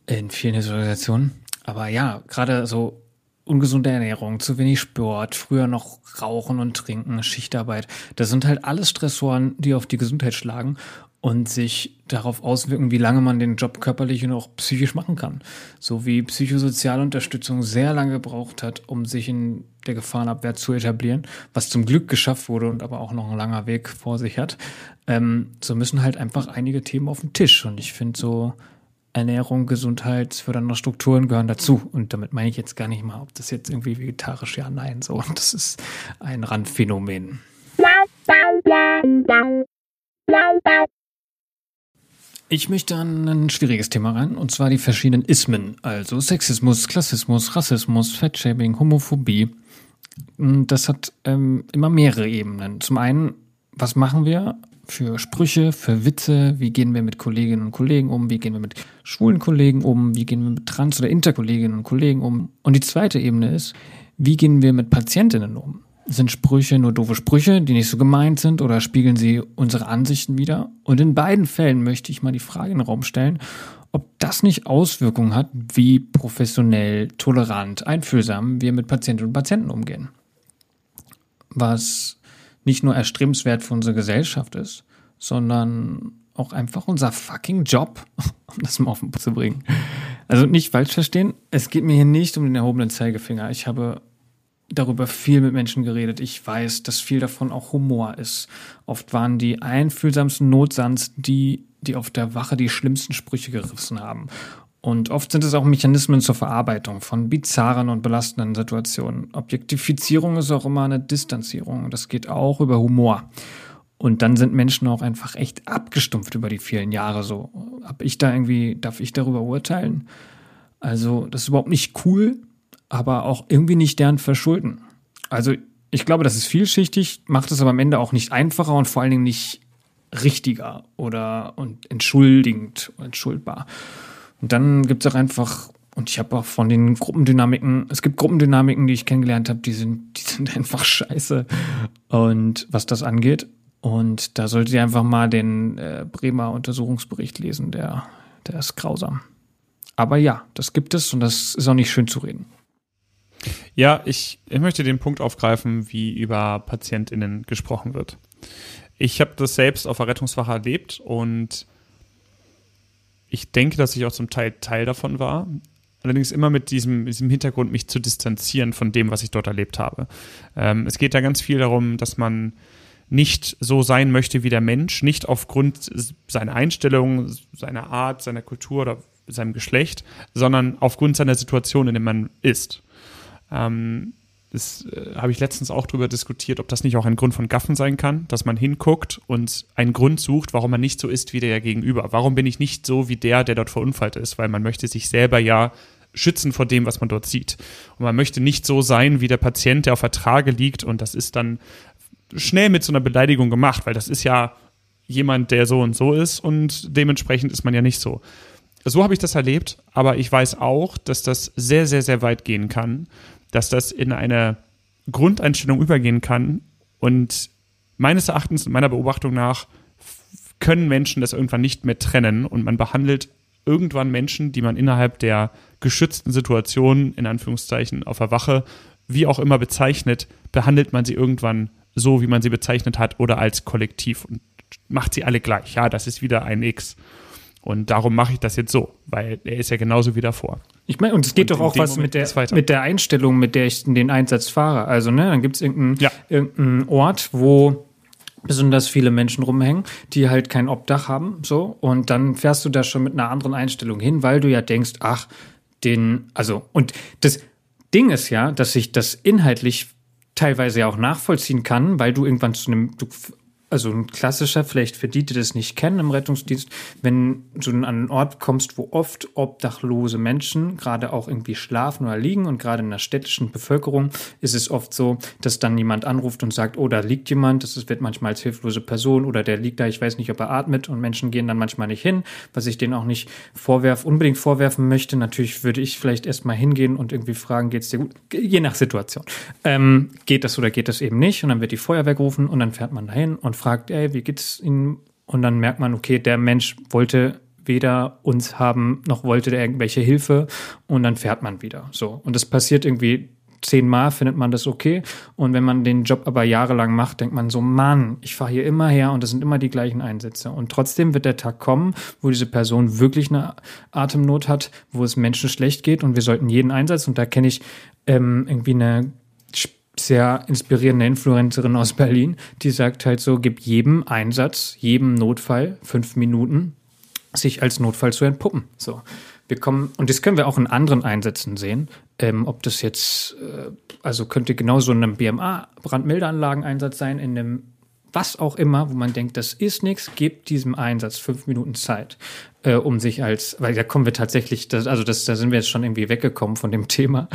Speaker 2: in vielen Organisationen. Aber ja, gerade so ungesunde Ernährung, zu wenig Sport, früher noch Rauchen und Trinken, Schichtarbeit, das sind halt alles Stressoren, die auf die Gesundheit schlagen und sich darauf auswirken, wie lange man den Job körperlich und auch psychisch machen kann. So wie psychosoziale Unterstützung sehr lange gebraucht hat, um sich in der Gefahrenabwehr zu etablieren, was zum Glück geschafft wurde und aber auch noch ein langer Weg vor sich hat. Ähm, so müssen halt einfach einige Themen auf den Tisch. Und ich finde so Ernährung, Gesundheit, fördernde Strukturen gehören dazu. Und damit meine ich jetzt gar nicht mal, ob das jetzt irgendwie vegetarisch, ja, nein, so. *laughs* Das ist ein Randphänomen. Ich möchte an ein schwieriges Thema rein, und zwar die verschiedenen Ismen, also Sexismus, Klassismus, Rassismus, Fettshaming, Homophobie. Das hat ähm, immer mehrere Ebenen. Zum einen, was machen wir für Sprüche, für Witze? Wie gehen wir mit Kolleginnen und Kollegen um? Wie gehen wir mit schwulen Kollegen um? Wie gehen wir mit Trans- oder Interkolleginnen und Kollegen um? Und die zweite Ebene ist, wie gehen wir mit Patientinnen um? Sind Sprüche nur doofe Sprüche, die nicht so gemeint sind oder spiegeln sie unsere Ansichten wider? Und in beiden Fällen möchte ich mal die Frage in den Raum stellen, ob das nicht Auswirkungen hat, wie professionell, tolerant, einfühlsam wir mit Patientinnen und Patienten umgehen. Was nicht nur erstrebenswert für unsere Gesellschaft ist, sondern auch einfach unser fucking Job, *laughs* um das mal auf den Punkt zu bringen. Also nicht falsch verstehen, es geht mir hier nicht um den erhobenen Zeigefinger. Ich habe darüber viel mit Menschen geredet. Ich weiß, dass viel davon auch Humor ist. Oft waren die einfühlsamsten Notsands die, die auf der Wache die schlimmsten Sprüche gerissen haben. Und oft sind es auch Mechanismen zur Verarbeitung von bizarren und belastenden Situationen. Objektifizierung ist auch immer eine Distanzierung. Das geht auch über Humor. Und dann sind Menschen auch einfach echt abgestumpft über die vielen Jahre so. Hab ich da irgendwie, darf ich darüber urteilen? Also, das ist überhaupt nicht cool aber auch irgendwie nicht deren Verschulden. Also ich glaube, das ist vielschichtig, macht es aber am Ende auch nicht einfacher und vor allen Dingen nicht richtiger oder und entschuldigend, entschuldbar. Und dann gibt es auch einfach, und ich habe auch von den Gruppendynamiken, es gibt Gruppendynamiken, die ich kennengelernt habe, die sind, die sind *laughs* einfach scheiße. Und was das angeht. Und da solltet ihr einfach mal den äh, Bremer Untersuchungsbericht lesen, der, der ist grausam. Aber ja, das gibt es und das ist auch nicht schön zu reden.
Speaker 1: Ja, ich, ich möchte den Punkt aufgreifen, wie über PatientInnen gesprochen wird. Ich habe das selbst auf der Rettungswache erlebt und ich denke, dass ich auch zum Teil Teil davon war. Allerdings immer mit diesem, diesem Hintergrund, mich zu distanzieren von dem, was ich dort erlebt habe. Ähm, es geht da ganz viel darum, dass man nicht so sein möchte wie der Mensch, nicht aufgrund seiner Einstellung, seiner Art, seiner Kultur oder seinem Geschlecht, sondern aufgrund seiner Situation, in der man ist. Ähm, das äh, habe ich letztens auch darüber diskutiert, ob das nicht auch ein Grund von Gaffen sein kann, dass man hinguckt und einen Grund sucht, warum man nicht so ist wie der Gegenüber. Warum bin ich nicht so wie der, der dort verunfallt ist? Weil man möchte sich selber ja schützen vor dem, was man dort sieht. Und man möchte nicht so sein wie der Patient, der auf Vertrage liegt und das ist dann schnell mit so einer Beleidigung gemacht, weil das ist ja jemand, der so und so ist und dementsprechend ist man ja nicht so. So habe ich das erlebt, aber ich weiß auch, dass das sehr, sehr, sehr weit gehen kann, dass das in eine Grundeinstellung übergehen kann und meines Erachtens und meiner Beobachtung nach können Menschen das irgendwann nicht mehr trennen und man behandelt irgendwann Menschen, die man innerhalb der geschützten Situation, in Anführungszeichen, auf der Wache, wie auch immer bezeichnet, behandelt man sie irgendwann so, wie man sie bezeichnet hat oder als Kollektiv und macht sie alle gleich. Ja, das ist wieder ein X. Und darum mache ich das jetzt so, weil er ist ja genauso wie davor.
Speaker 2: Ich meine, und es geht und doch auch was mit der, mit der Einstellung, mit der ich den Einsatz fahre. Also, ne, dann gibt es irgendeinen ja. irgendein Ort, wo besonders viele Menschen rumhängen, die halt kein Obdach haben, so. Und dann fährst du da schon mit einer anderen Einstellung hin, weil du ja denkst, ach, den, also, und das Ding ist ja, dass ich das inhaltlich teilweise ja auch nachvollziehen kann, weil du irgendwann zu einem, du also ein klassischer, vielleicht für die, die das nicht kennen im Rettungsdienst, wenn du an einen Ort kommst, wo oft obdachlose Menschen gerade auch irgendwie schlafen oder liegen und gerade in der städtischen Bevölkerung ist es oft so, dass dann jemand anruft und sagt, oh, da liegt jemand, das wird manchmal als hilflose Person oder der liegt da, ich weiß nicht, ob er atmet und Menschen gehen dann manchmal nicht hin, was ich denen auch nicht vorwerf, unbedingt vorwerfen möchte. Natürlich würde ich vielleicht erstmal hingehen und irgendwie fragen, geht's dir gut? Je nach Situation. Ähm, geht das oder geht das eben nicht? Und dann wird die Feuerwehr gerufen und dann fährt man dahin und fragt, ey, wie geht's Ihnen? Und dann merkt man, okay, der Mensch wollte weder uns haben, noch wollte der irgendwelche Hilfe und dann fährt man wieder. So. Und das passiert irgendwie zehnmal, findet man das okay. Und wenn man den Job aber jahrelang macht, denkt man so, Mann, ich fahre hier immer her und das sind immer die gleichen Einsätze. Und trotzdem wird der Tag kommen, wo diese Person wirklich eine Atemnot hat, wo es Menschen schlecht geht und wir sollten jeden Einsatz, und da kenne ich ähm, irgendwie eine sehr inspirierende Influencerin aus Berlin, die sagt halt so, gib jedem Einsatz, jedem Notfall fünf Minuten, sich als Notfall zu entpuppen. So. Wir kommen, und das können wir auch in anderen Einsätzen sehen, ähm, ob das jetzt, äh, also könnte genauso in einem BMA-Brandmeldeanlageneinsatz sein, in einem was auch immer, wo man denkt, das ist nichts, gebt diesem Einsatz fünf Minuten Zeit, äh, um sich als, weil da kommen wir tatsächlich, das, also das, da sind wir jetzt schon irgendwie weggekommen von dem *laughs* Thema.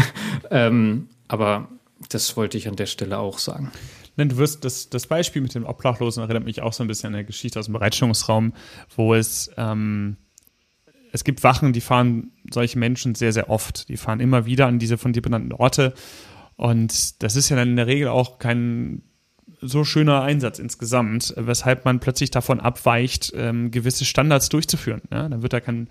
Speaker 2: *laughs* ähm, aber das wollte ich an der Stelle auch sagen.
Speaker 1: Du wirst, das, das Beispiel mit dem Obdachlosen erinnert mich auch so ein bisschen an eine Geschichte aus dem Bereitstellungsraum, wo es, ähm, es gibt Wachen, die fahren solche Menschen sehr, sehr oft. Die fahren immer wieder an diese von dir benannten Orte. Und das ist ja dann in der Regel auch kein so schöner Einsatz insgesamt, weshalb man plötzlich davon abweicht, ähm, gewisse Standards durchzuführen. Ja? Dann wird da kein,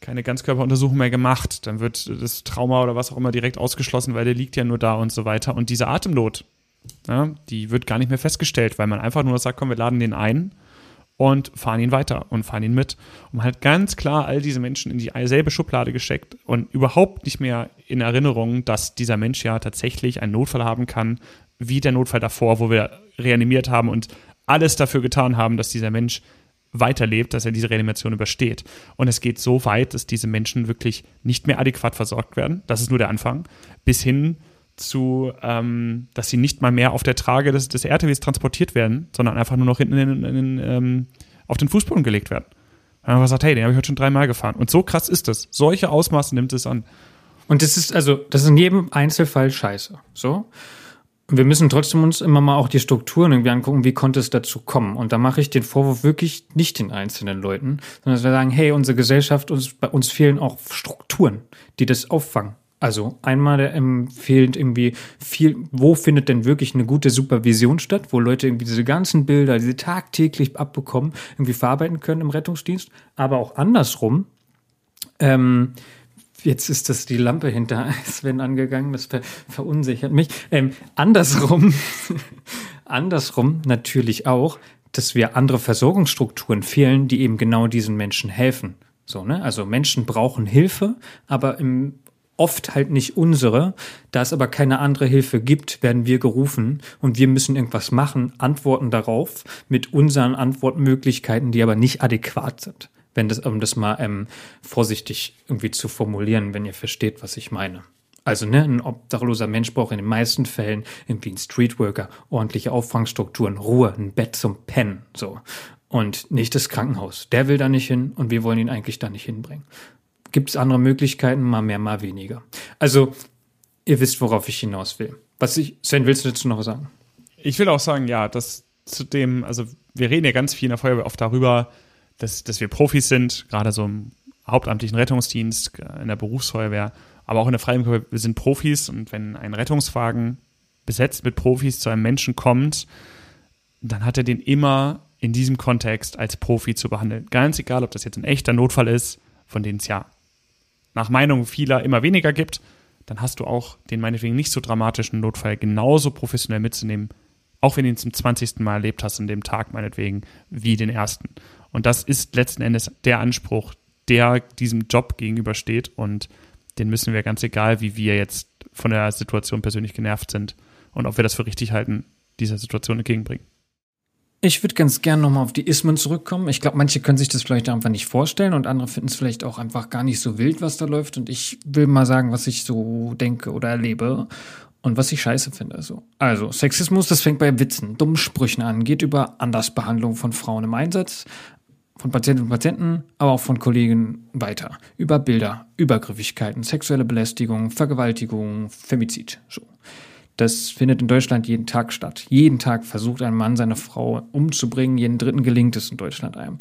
Speaker 1: keine Ganzkörperuntersuchung mehr gemacht, dann wird das Trauma oder was auch immer direkt ausgeschlossen, weil der liegt ja nur da und so weiter. Und diese Atemnot, ja, die wird gar nicht mehr festgestellt, weil man einfach nur sagt, komm, wir laden den ein und fahren ihn weiter und fahren ihn mit. Und man hat ganz klar all diese Menschen in dieselbe Schublade gesteckt und überhaupt nicht mehr in Erinnerung, dass dieser Mensch ja tatsächlich einen Notfall haben kann, wie der Notfall davor, wo wir reanimiert haben und alles dafür getan haben, dass dieser Mensch weiterlebt, dass er diese Reanimation übersteht. Und es geht so weit, dass diese Menschen wirklich nicht mehr adäquat versorgt werden. Das ist nur der Anfang. Bis hin zu, ähm, dass sie nicht mal mehr auf der Trage des, des RTWs transportiert werden, sondern einfach nur noch hinten in, in, in, ähm, auf den Fußboden gelegt werden. Dann haben wir gesagt, hey, den habe ich heute schon dreimal gefahren. Und so krass ist es. Solche Ausmaße nimmt es an.
Speaker 2: Und das ist also, das ist in jedem Einzelfall scheiße. So wir müssen trotzdem uns immer mal auch die Strukturen irgendwie angucken, wie konnte es dazu kommen. Und da mache ich den Vorwurf wirklich nicht den einzelnen Leuten, sondern dass wir sagen, hey, unsere Gesellschaft, uns, bei uns fehlen auch Strukturen, die das auffangen. Also einmal ähm, fehlt irgendwie viel, wo findet denn wirklich eine gute Supervision statt, wo Leute irgendwie diese ganzen Bilder, diese tagtäglich abbekommen, irgendwie verarbeiten können im Rettungsdienst, aber auch andersrum. Ähm, Jetzt ist das die Lampe hinter *laughs* Sven angegangen, das ver verunsichert mich. Ähm, andersrum, *laughs* andersrum natürlich auch, dass wir andere Versorgungsstrukturen fehlen, die eben genau diesen Menschen helfen. So, ne? Also Menschen brauchen Hilfe, aber im, oft halt nicht unsere. Da es aber keine andere Hilfe gibt, werden wir gerufen und wir müssen irgendwas machen, antworten darauf mit unseren Antwortmöglichkeiten, die aber nicht adäquat sind. Wenn das, um das mal ähm, vorsichtig irgendwie zu formulieren, wenn ihr versteht, was ich meine. Also ne, ein obdachloser Mensch braucht in den meisten Fällen irgendwie ein Streetworker, ordentliche Auffangstrukturen, Ruhe, ein Bett zum Pennen, so. Und nicht das Krankenhaus. Der will da nicht hin und wir wollen ihn eigentlich da nicht hinbringen. Gibt es andere Möglichkeiten, mal mehr, mal weniger. Also, ihr wisst, worauf ich hinaus will. Was ich, Sven, willst du dazu noch sagen?
Speaker 1: Ich will auch sagen, ja, dass zu dem, also wir reden ja ganz viel in der Feuerwehr oft darüber, dass, dass wir Profis sind, gerade so im hauptamtlichen Rettungsdienst, in der Berufsfeuerwehr, aber auch in der Freiwilligen wir sind Profis und wenn ein Rettungswagen besetzt mit Profis zu einem Menschen kommt, dann hat er den immer in diesem Kontext als Profi zu behandeln. Ganz egal, ob das jetzt ein echter Notfall ist, von denen es ja nach Meinung vieler immer weniger gibt, dann hast du auch den meinetwegen nicht so dramatischen Notfall genauso professionell mitzunehmen, auch wenn du ihn zum 20. Mal erlebt hast an dem Tag meinetwegen, wie den ersten. Und das ist letzten Endes der Anspruch, der diesem Job gegenübersteht und den müssen wir ganz egal, wie wir jetzt von der Situation persönlich genervt sind und ob wir das für richtig halten, dieser Situation entgegenbringen.
Speaker 2: Ich würde ganz gerne nochmal auf die Ismen zurückkommen. Ich glaube, manche können sich das vielleicht einfach nicht vorstellen und andere finden es vielleicht auch einfach gar nicht so wild, was da läuft. Und ich will mal sagen, was ich so denke oder erlebe und was ich scheiße finde. So. Also, Sexismus, das fängt bei Witzen, dummen Sprüchen an, geht über Andersbehandlung von Frauen im Einsatz, von Patientinnen und Patienten, aber auch von Kollegen weiter. Über Bilder, Übergriffigkeiten, sexuelle Belästigung, Vergewaltigung, Femizid. So. Das findet in Deutschland jeden Tag statt. Jeden Tag versucht ein Mann seine Frau umzubringen. Jeden dritten gelingt es in Deutschland einem.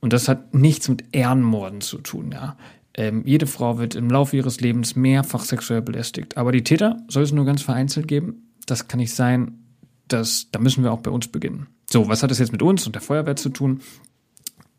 Speaker 2: Und das hat nichts mit Ehrenmorden zu tun, ja. Ähm, jede Frau wird im Laufe ihres Lebens mehrfach sexuell belästigt. Aber die Täter soll es nur ganz vereinzelt geben. Das kann nicht sein. Das, da müssen wir auch bei uns beginnen. So, was hat das jetzt mit uns und der Feuerwehr zu tun?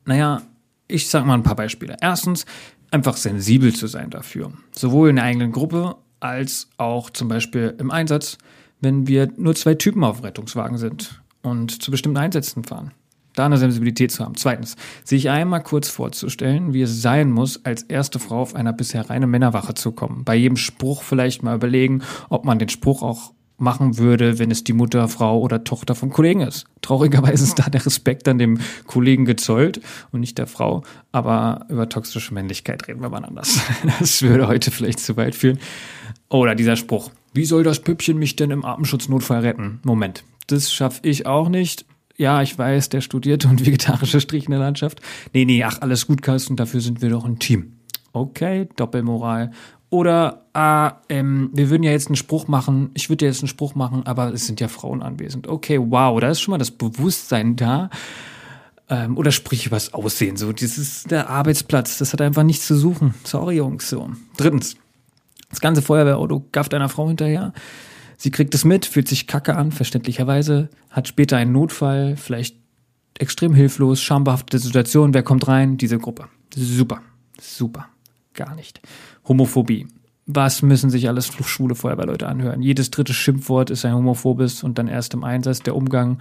Speaker 2: Naja, ich sag mal ein paar Beispiele. Erstens, einfach sensibel zu sein dafür. Sowohl in der eigenen Gruppe als auch zum Beispiel im Einsatz, wenn wir nur zwei Typen auf Rettungswagen sind und zu bestimmten Einsätzen fahren. Da eine Sensibilität zu haben. Zweitens, sich einmal kurz vorzustellen, wie es sein muss, als erste Frau auf einer bisher reine Männerwache zu kommen. Bei jedem Spruch vielleicht mal überlegen, ob man den Spruch auch machen würde, wenn es die Mutter, Frau oder Tochter vom Kollegen ist. Traurigerweise ist da der Respekt an dem Kollegen gezollt und nicht der Frau. Aber über toxische Männlichkeit reden wir mal anders. *laughs* Das würde heute vielleicht zu weit führen. Oder dieser Spruch. Wie soll das Püppchen mich denn im Atemschutznotfall retten? Moment. Das schaffe ich auch nicht. Ja, ich weiß, der studierte und vegetarische Strich in der Landschaft. Nee, nee, ach, alles gut, Carsten, dafür sind wir doch ein Team. Okay, Doppelmoral. Oder, ah, ähm, wir würden ja jetzt einen Spruch machen, ich würde jetzt einen Spruch machen, aber es sind ja Frauen anwesend. Okay, wow, da ist schon mal das Bewusstsein da. Ähm, oder sprich über das Aussehen. So, das ist der Arbeitsplatz, das hat einfach nichts zu suchen. Sorry, Jungs. So. Drittens, das ganze Feuerwehrauto gafft einer Frau hinterher. Sie kriegt es mit, fühlt sich kacke an, verständlicherweise, hat später einen Notfall, vielleicht extrem hilflos, schambehaftete Situation. Wer kommt rein? Diese Gruppe. Super. Super. Gar nicht. Homophobie. Was müssen sich alles schwule Feuerwehrleute anhören? Jedes dritte Schimpfwort ist ein homophobes und dann erst im Einsatz der Umgang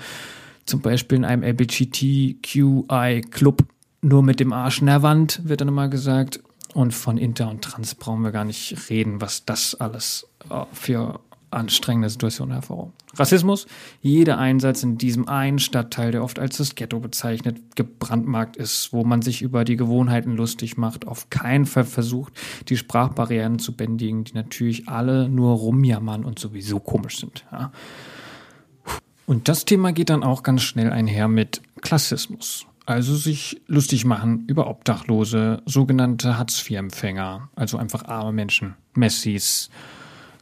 Speaker 2: zum Beispiel in einem LGBTQI-Club nur mit dem Arsch in der Wand, wird dann immer gesagt. Und von Inter und Trans brauchen wir gar nicht reden, was das alles äh, für anstrengende Situationen hervorruft. Rassismus, jeder Einsatz in diesem einen Stadtteil, der oft als das Ghetto bezeichnet, gebrandmarkt ist, wo man sich über die Gewohnheiten lustig macht, auf keinen Fall versucht, die Sprachbarrieren zu bändigen, die natürlich alle nur rumjammern und sowieso komisch sind. Ja. Und das Thema geht dann auch ganz schnell einher mit Klassismus. Also sich lustig machen über Obdachlose, sogenannte Hartz-IV-Empfänger, also einfach arme Menschen, Messis,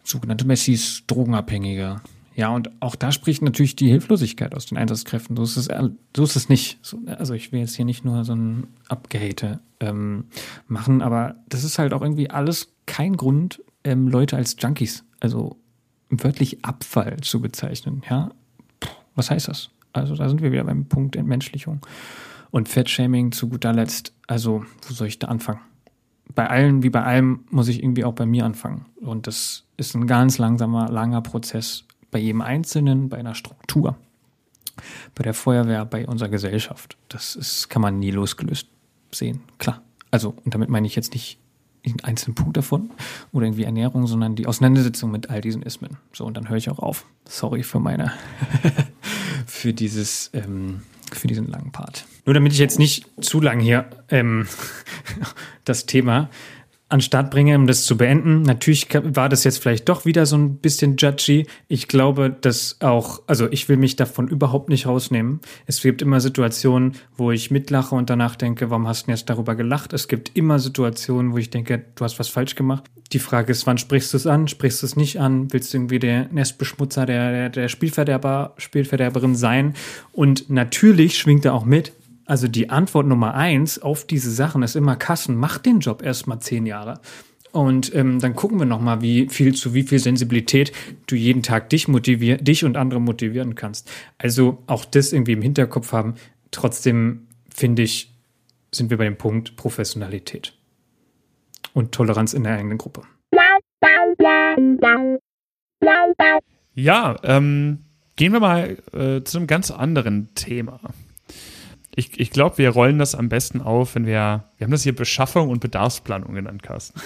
Speaker 2: sogenannte Messis, Drogenabhängige. Ja, und auch da spricht natürlich die Hilflosigkeit aus den Einsatzkräften. So ist es, so ist es nicht. also ich will jetzt hier nicht nur so ein Abgehate ähm, machen, aber das ist halt auch irgendwie alles kein Grund, ähm, Leute als Junkies, also wörtlich Abfall zu bezeichnen. Ja, Puh, was heißt das? Also da sind wir wieder beim Punkt Entmenschlichung. Und Fettshaming zu guter Letzt, also wo soll ich da anfangen? Bei allen wie bei allem muss ich irgendwie auch bei mir anfangen. Und das ist ein ganz langsamer, langer Prozess bei jedem Einzelnen, bei einer Struktur, bei der Feuerwehr, bei unserer Gesellschaft. Das ist, kann man nie losgelöst sehen, klar. Also, und damit meine ich jetzt nicht einen einzelnen Punkt davon oder irgendwie Ernährung, sondern die Auseinandersetzung mit all diesen Ismen. So, und dann höre ich auch auf. Sorry für meine, *laughs* für dieses, ähm, für diesen langen Part. Nur damit ich jetzt nicht zu lang hier ähm, *laughs* das Thema an Start bringe, um das zu beenden. Natürlich war das jetzt vielleicht doch wieder so ein bisschen judgy. Ich glaube, dass auch, also ich will mich davon überhaupt nicht rausnehmen. Es gibt immer Situationen, wo ich mitlache und danach denke, warum hast du jetzt darüber gelacht? Es gibt immer Situationen, wo ich denke, du hast was falsch gemacht. Die Frage ist, wann sprichst du es an? Sprichst du es nicht an? Willst du irgendwie der Nestbeschmutzer, der, der Spielverderber, Spielverderberin sein? Und natürlich schwingt er auch mit, also die Antwort Nummer eins auf diese Sachen ist immer Kassen. Mach den Job erstmal zehn Jahre. Und ähm, dann gucken wir nochmal, wie viel zu wie viel Sensibilität du jeden Tag dich motivier, dich und andere motivieren kannst. Also auch das irgendwie im Hinterkopf haben. Trotzdem finde ich, sind wir bei dem Punkt Professionalität und Toleranz in der eigenen Gruppe.
Speaker 1: Ja, ähm, gehen wir mal äh, zu einem ganz anderen Thema ich, ich glaube, wir rollen das am besten auf, wenn wir, wir haben das hier Beschaffung und Bedarfsplanung genannt, Carsten.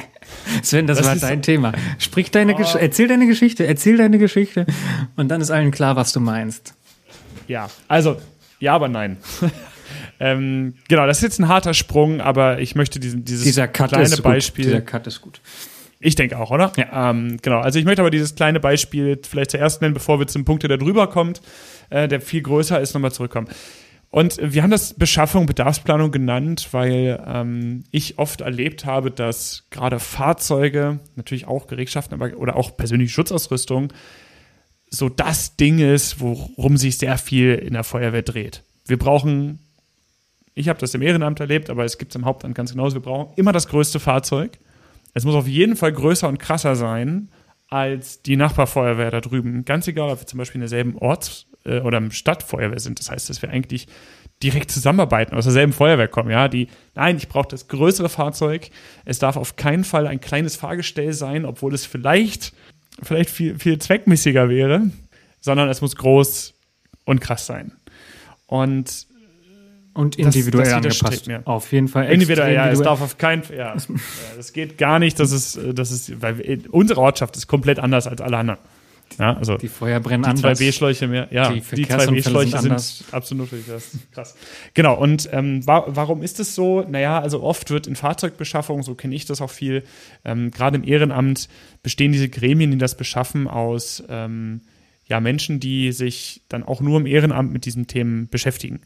Speaker 1: *laughs*
Speaker 2: Sven, das, das war dein Thema. Sprich deine oh. erzähl deine Geschichte, erzähl deine Geschichte und dann ist allen klar, was du meinst.
Speaker 1: Ja, also, ja, aber nein. *laughs* ähm, genau, das ist jetzt ein harter Sprung, aber ich möchte diesen, dieses
Speaker 2: Dieser Cut
Speaker 1: kleine
Speaker 2: ist
Speaker 1: Beispiel.
Speaker 2: Dieser Cut ist gut.
Speaker 1: Ich denke auch, oder? Ja. Ähm, genau. Also ich möchte aber dieses kleine Beispiel vielleicht zuerst nennen, bevor wir zum Punkt, der da drüber kommt, äh, der viel größer ist, nochmal zurückkommen. Und wir haben das Beschaffung, Bedarfsplanung genannt, weil ähm, ich oft erlebt habe, dass gerade Fahrzeuge, natürlich auch Gerätschaften, aber oder auch persönliche Schutzausrüstung, so das Ding ist, worum sich sehr viel in der Feuerwehr dreht. Wir brauchen, ich habe das im Ehrenamt erlebt, aber es gibt es im Hauptamt ganz genauso, wir brauchen immer das größte Fahrzeug. Es muss auf jeden Fall größer und krasser sein als die Nachbarfeuerwehr da drüben. Ganz egal, ob wir zum Beispiel in derselben Orts- äh, oder Stadtfeuerwehr sind. Das heißt, dass wir eigentlich direkt zusammenarbeiten, aus derselben Feuerwehr kommen, ja, die, nein, ich brauche das größere Fahrzeug. Es darf auf keinen Fall ein kleines Fahrgestell sein, obwohl es vielleicht, vielleicht viel, viel zweckmäßiger wäre, sondern es muss groß und krass sein. Und
Speaker 2: und individuell das, das angepasst.
Speaker 1: Mir.
Speaker 2: Auf jeden Fall.
Speaker 1: Individuell, ja. Es darf auf keinen Fall. Ja, *laughs* es geht gar nicht, dass es, das ist, weil unsere Ortschaft ist komplett anders als alle anderen. Ja, also
Speaker 2: die Feuer brennen
Speaker 1: die
Speaker 2: anders.
Speaker 1: zwei B-Schläuche mehr. Ja, die, die zwei B-Schläuche sind, sind absolut krass. Genau. Und ähm, wa warum ist es so? Naja, also oft wird in Fahrzeugbeschaffung, so kenne ich das auch viel, ähm, gerade im Ehrenamt bestehen diese Gremien, die das beschaffen, aus ähm, ja, Menschen, die sich dann auch nur im Ehrenamt mit diesen Themen beschäftigen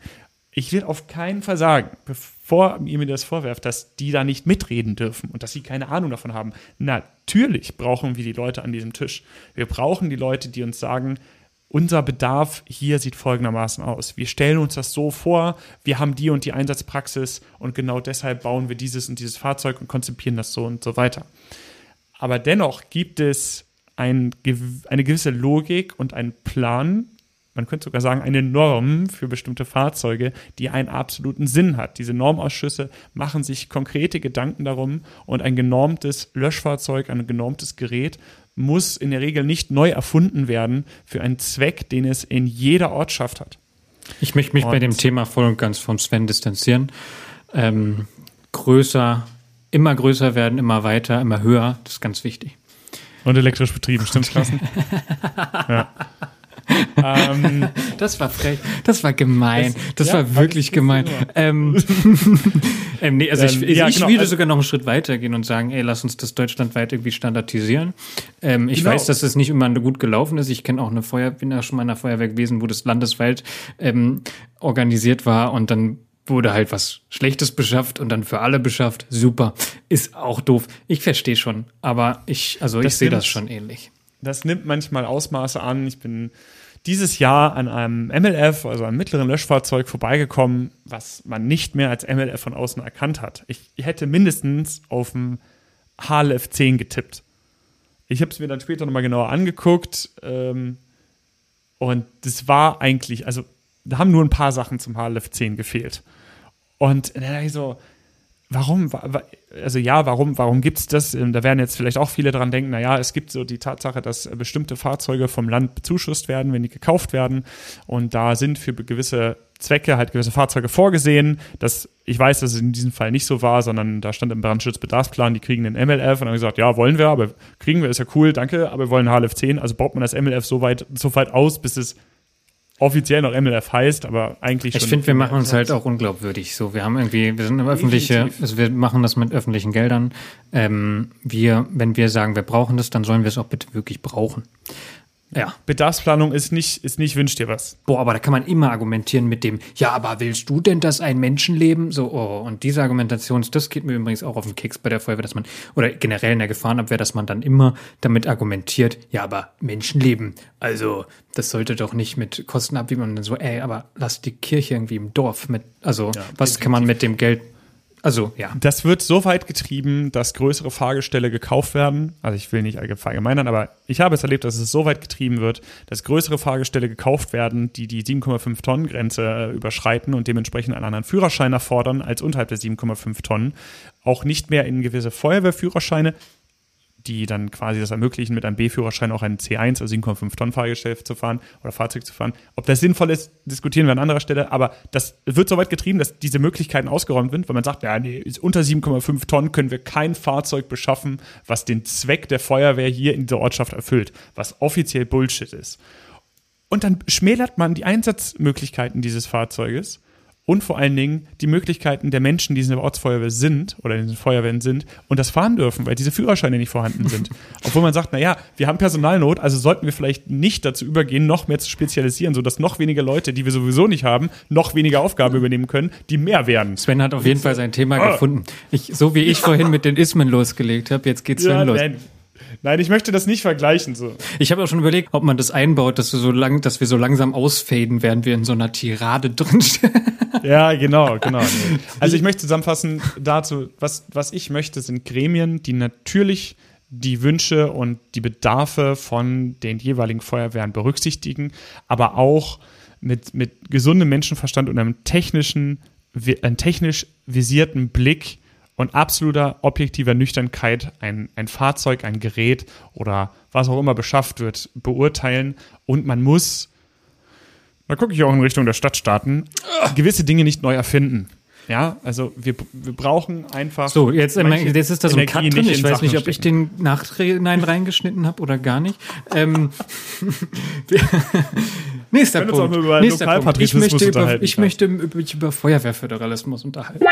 Speaker 1: ich will auf keinen Fall sagen, bevor ihr mir das vorwerft, dass die da nicht mitreden dürfen und dass sie keine Ahnung davon haben. Natürlich brauchen wir die Leute an diesem Tisch. Wir brauchen die Leute, die uns sagen, unser Bedarf hier sieht folgendermaßen aus. Wir stellen uns das so vor, wir haben die und die Einsatzpraxis und genau deshalb bauen wir dieses und dieses Fahrzeug und konzipieren das so und so weiter. Aber dennoch gibt es ein, eine gewisse Logik und einen Plan, man könnte sogar sagen, eine Norm für bestimmte Fahrzeuge, die einen absoluten Sinn hat. Diese Normausschüsse machen sich konkrete Gedanken darum und ein genormtes Löschfahrzeug, ein genormtes Gerät muss in der Regel nicht neu erfunden werden für einen Zweck, den es in jeder Ortschaft hat.
Speaker 2: Ich möchte mich und bei dem Thema voll und ganz vom Sven distanzieren. Ähm, größer, immer größer werden, immer weiter, immer höher, das ist ganz wichtig.
Speaker 1: Und elektrisch betrieben, stimmt's, Klassen? *laughs* ja
Speaker 2: ähm, das war frech, das war gemein, das, das ja, war wirklich gemein. Ähm, *laughs* ähm, nee, also ich, ich, ja, genau, würde also, sogar noch einen Schritt weiter gehen und sagen, ey, lass uns das deutschlandweit irgendwie standardisieren. Ähm, ich genau. weiß, dass es nicht immer gut gelaufen ist. Ich kenne auch eine Feuer, bin ja schon mal in einer Feuerwehr gewesen, wo das landesweit ähm, organisiert war und dann wurde halt was Schlechtes beschafft und dann für alle beschafft. Super. Ist auch doof. Ich verstehe schon. Aber ich, also das ich sehe das schon ähnlich.
Speaker 1: Das nimmt manchmal Ausmaße an. Ich bin dieses Jahr an einem MLF, also einem mittleren Löschfahrzeug, vorbeigekommen, was man nicht mehr als MLF von außen erkannt hat. Ich hätte mindestens auf dem HLF 10 getippt. Ich habe es mir dann später nochmal genauer angeguckt ähm, und das war eigentlich, also da haben nur ein paar Sachen zum HLF 10 gefehlt. Und dann dachte ich so, warum, also ja, warum, warum gibt es das? Ähm, da werden jetzt vielleicht auch viele dran denken, naja, es gibt so die Tatsache, dass bestimmte Fahrzeuge vom Land bezuschusst werden, wenn die gekauft werden. Und da sind für gewisse Zwecke halt gewisse Fahrzeuge vorgesehen. Das, ich weiß, dass es in diesem Fall nicht so war, sondern da stand im Brandschutzbedarfsplan, die kriegen den MLF und haben gesagt, ja, wollen wir, aber kriegen wir, ist ja cool, danke, aber wir wollen HLF 10, also baut man das MLF so weit, so weit aus, bis es offiziell noch MLF heißt, aber eigentlich
Speaker 2: schon. Ich finde, wir machen uns halt auch unglaubwürdig. So, wir haben irgendwie, wir sind öffentliche, also wir machen das mit öffentlichen Geldern. Ähm, wir, wenn wir sagen, wir brauchen das, dann sollen wir es auch bitte wirklich brauchen.
Speaker 1: Ja. Bedarfsplanung ist nicht, ist nicht wünsch dir was.
Speaker 2: Boah, aber da kann man immer argumentieren mit dem, ja, aber willst du denn, dass ein Menschenleben so, oh, und diese Argumentation, das geht mir übrigens auch auf den Keks bei der Feuerwehr, dass man, oder generell in der Gefahrenabwehr, dass man dann immer damit argumentiert, ja, aber Menschenleben, also, das sollte doch nicht mit Kosten abwiegen und dann so, ey, aber lass die Kirche irgendwie im Dorf mit, also, ja, was definitiv. kann man mit dem Geld also, ja.
Speaker 1: Das wird so weit getrieben, dass größere Fahrgestelle gekauft werden. Also, ich will nicht verallgemeinern, aber ich habe es erlebt, dass es so weit getrieben wird, dass größere Fahrgestelle gekauft werden, die die 7,5 Tonnen Grenze äh, überschreiten und dementsprechend einen anderen Führerschein erfordern als unterhalb der 7,5 Tonnen. Auch nicht mehr in gewisse Feuerwehrführerscheine die dann quasi das ermöglichen, mit einem B-Führerschein auch einen C1, also 7,5 Tonnen Fahrgestell zu fahren oder Fahrzeug zu fahren. Ob das sinnvoll ist, diskutieren wir an anderer Stelle, aber das wird so weit getrieben, dass diese Möglichkeiten ausgeräumt sind, weil man sagt, ja, nee, unter 7,5 Tonnen können wir kein Fahrzeug beschaffen, was den Zweck der Feuerwehr hier in der Ortschaft erfüllt, was offiziell Bullshit ist. Und dann schmälert man die Einsatzmöglichkeiten dieses Fahrzeuges und vor allen Dingen die Möglichkeiten der Menschen, die in der Ortsfeuerwehr sind oder in den Feuerwehren sind und das fahren dürfen, weil diese Führerscheine nicht vorhanden sind. *laughs* Obwohl man sagt, naja, wir haben Personalnot, also sollten wir vielleicht nicht dazu übergehen, noch mehr zu spezialisieren, sodass noch weniger Leute, die wir sowieso nicht haben, noch weniger Aufgaben übernehmen können, die mehr werden.
Speaker 2: Sven hat auf jeden Fall sein Thema oh. gefunden. Ich, so wie ich vorhin mit den Ismen losgelegt habe, jetzt geht's Sven ja, los. Nein.
Speaker 1: Nein, ich möchte das nicht vergleichen. So.
Speaker 2: Ich habe auch schon überlegt, ob man das einbaut, dass wir so lang, dass wir so langsam ausfaden, während wir in so einer Tirade *laughs* drinstehen.
Speaker 1: Ja, genau, genau. Also ich möchte zusammenfassen dazu, was, was ich möchte, sind Gremien, die natürlich die Wünsche und die Bedarfe von den jeweiligen Feuerwehren berücksichtigen, aber auch mit, mit gesundem Menschenverstand und einem technischen, einem technisch visierten Blick und absoluter objektiver Nüchternkeit ein, ein Fahrzeug, ein Gerät oder was auch immer beschafft wird, beurteilen. Und man muss, da gucke ich auch in Richtung der Stadtstaaten, gewisse Dinge nicht neu erfinden. Ja, also wir, wir brauchen einfach.
Speaker 2: So, jetzt, jetzt ist da so ein Cut drin. Ich weiß nicht, ob ich den Nachhinein reingeschnitten habe oder gar nicht. Ähm, *laughs* *laughs* nächster Punkt. Nächster Punkt. Ich möchte, über, ich möchte mich über Feuerwehrföderalismus unterhalten.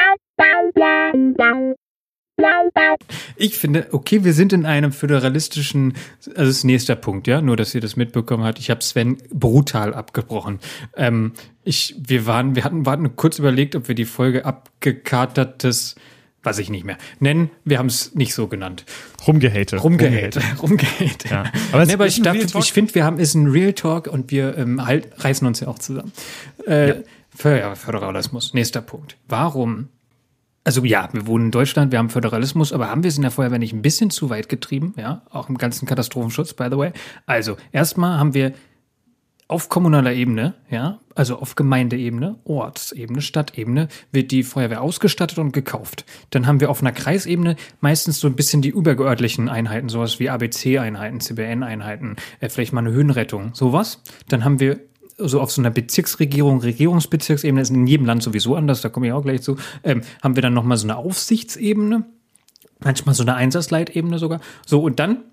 Speaker 2: Ich finde, okay, wir sind in einem föderalistischen, also das ist nächster Punkt, ja, nur dass ihr das mitbekommen habt. Ich habe Sven brutal abgebrochen. Ähm, ich, wir waren, wir hatten, warten kurz überlegt, ob wir die Folge abgekatertes, weiß ich nicht mehr, nennen. Wir haben es nicht so genannt.
Speaker 1: Rumgehate.
Speaker 2: Rumgehate. Rumgehate. *laughs* Ja. Aber, nee, aber ich, ich finde, wir haben, ist ein Real Talk und wir ähm, halt, reißen uns ja auch zusammen. Äh, ja. Föderalismus, nächster Punkt. Warum also ja, wir wohnen in Deutschland, wir haben Föderalismus, aber haben wir es in der Feuerwehr nicht ein bisschen zu weit getrieben? Ja, auch im ganzen Katastrophenschutz, by the way. Also, erstmal haben wir auf kommunaler Ebene, ja, also auf Gemeindeebene, Ortsebene, Stadtebene, wird die Feuerwehr ausgestattet und gekauft. Dann haben wir auf einer Kreisebene meistens so ein bisschen die übergeörtlichen Einheiten, sowas wie ABC-Einheiten, CBN-Einheiten, äh, vielleicht mal eine Höhenrettung, sowas. Dann haben wir so auf so einer Bezirksregierung, Regierungsbezirksebene, ist in jedem Land sowieso anders, da komme ich auch gleich zu, ähm, haben wir dann nochmal so eine Aufsichtsebene, manchmal so eine Einsatzleitebene sogar. So, und dann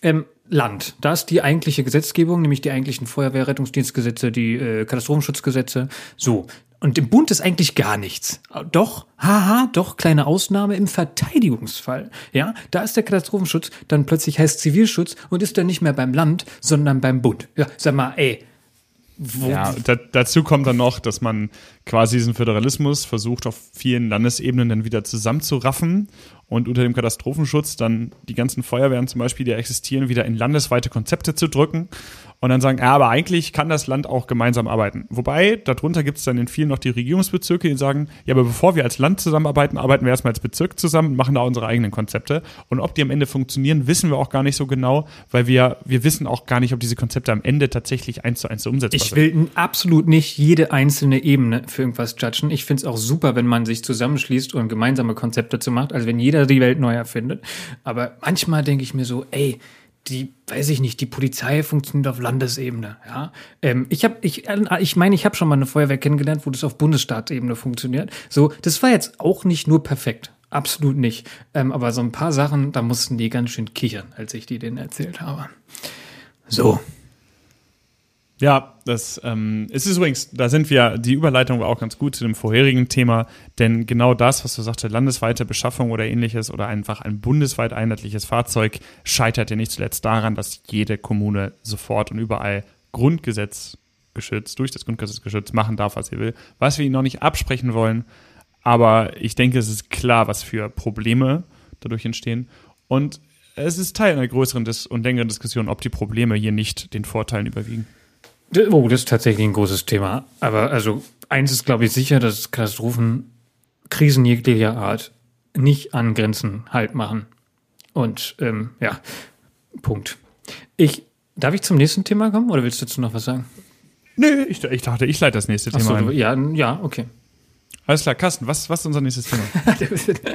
Speaker 2: ähm, Land. Da ist die eigentliche Gesetzgebung, nämlich die eigentlichen Feuerwehrrettungsdienstgesetze, die äh, Katastrophenschutzgesetze. So. Und im Bund ist eigentlich gar nichts. Doch, haha, doch, kleine Ausnahme im Verteidigungsfall. Ja, da ist der Katastrophenschutz dann plötzlich heißt Zivilschutz und ist dann nicht mehr beim Land, sondern beim Bund. Ja, sag mal, ey,
Speaker 1: wo ja, da, dazu kommt dann noch, dass man quasi diesen Föderalismus versucht, auf vielen Landesebenen dann wieder zusammenzuraffen und unter dem Katastrophenschutz dann die ganzen Feuerwehren zum Beispiel, die existieren, wieder in landesweite Konzepte zu drücken und dann sagen, ja, aber eigentlich kann das Land auch gemeinsam arbeiten. Wobei, darunter gibt es dann in vielen noch die Regierungsbezirke, die sagen, ja, aber bevor wir als Land zusammenarbeiten, arbeiten wir erstmal als Bezirk zusammen und machen da unsere eigenen Konzepte. Und ob die am Ende funktionieren, wissen wir auch gar nicht so genau, weil wir, wir wissen auch gar nicht, ob diese Konzepte am Ende tatsächlich eins zu eins umsetzbar
Speaker 2: sind. Ich will absolut nicht jede einzelne Ebene für irgendwas judgen. Ich finde es auch super, wenn man sich zusammenschließt und gemeinsame Konzepte zu macht, also wenn jeder die Welt neu erfindet. Aber manchmal denke ich mir so, ey, die, weiß ich nicht, die Polizei funktioniert auf Landesebene. Ja, ähm, ich habe, ich, ich meine, ich habe schon mal eine Feuerwehr kennengelernt, wo das auf Bundesstaatsebene funktioniert. So, das war jetzt auch nicht nur perfekt, absolut nicht. Ähm, aber so ein paar Sachen, da mussten die ganz schön kichern, als ich die denen erzählt habe. So.
Speaker 1: Ja, das ähm, es ist übrigens, da sind wir, die Überleitung war auch ganz gut zu dem vorherigen Thema, denn genau das, was du sagte, landesweite Beschaffung oder ähnliches oder einfach ein bundesweit einheitliches Fahrzeug, scheitert ja nicht zuletzt daran, dass jede Kommune sofort und überall Grundgesetz geschützt, durch das Grundgesetz geschützt, machen darf, was sie will. Was wir ihnen noch nicht absprechen wollen, aber ich denke, es ist klar, was für Probleme dadurch entstehen. Und es ist Teil einer größeren Dis und längeren Diskussion, ob die Probleme hier nicht den Vorteilen überwiegen.
Speaker 2: Oh, das ist tatsächlich ein großes Thema. Aber also eins ist, glaube ich, sicher, dass Katastrophen, Krisen jeglicher Art nicht an Grenzen halt machen. Und ähm, ja, Punkt. Ich, darf ich zum nächsten Thema kommen oder willst du dazu noch was sagen?
Speaker 1: Nö, ich, ich dachte, ich leite das nächste Thema
Speaker 2: so,
Speaker 1: ein.
Speaker 2: Ja, ja, okay.
Speaker 1: Alles klar, Carsten, was, was ist unser nächstes Thema? *laughs*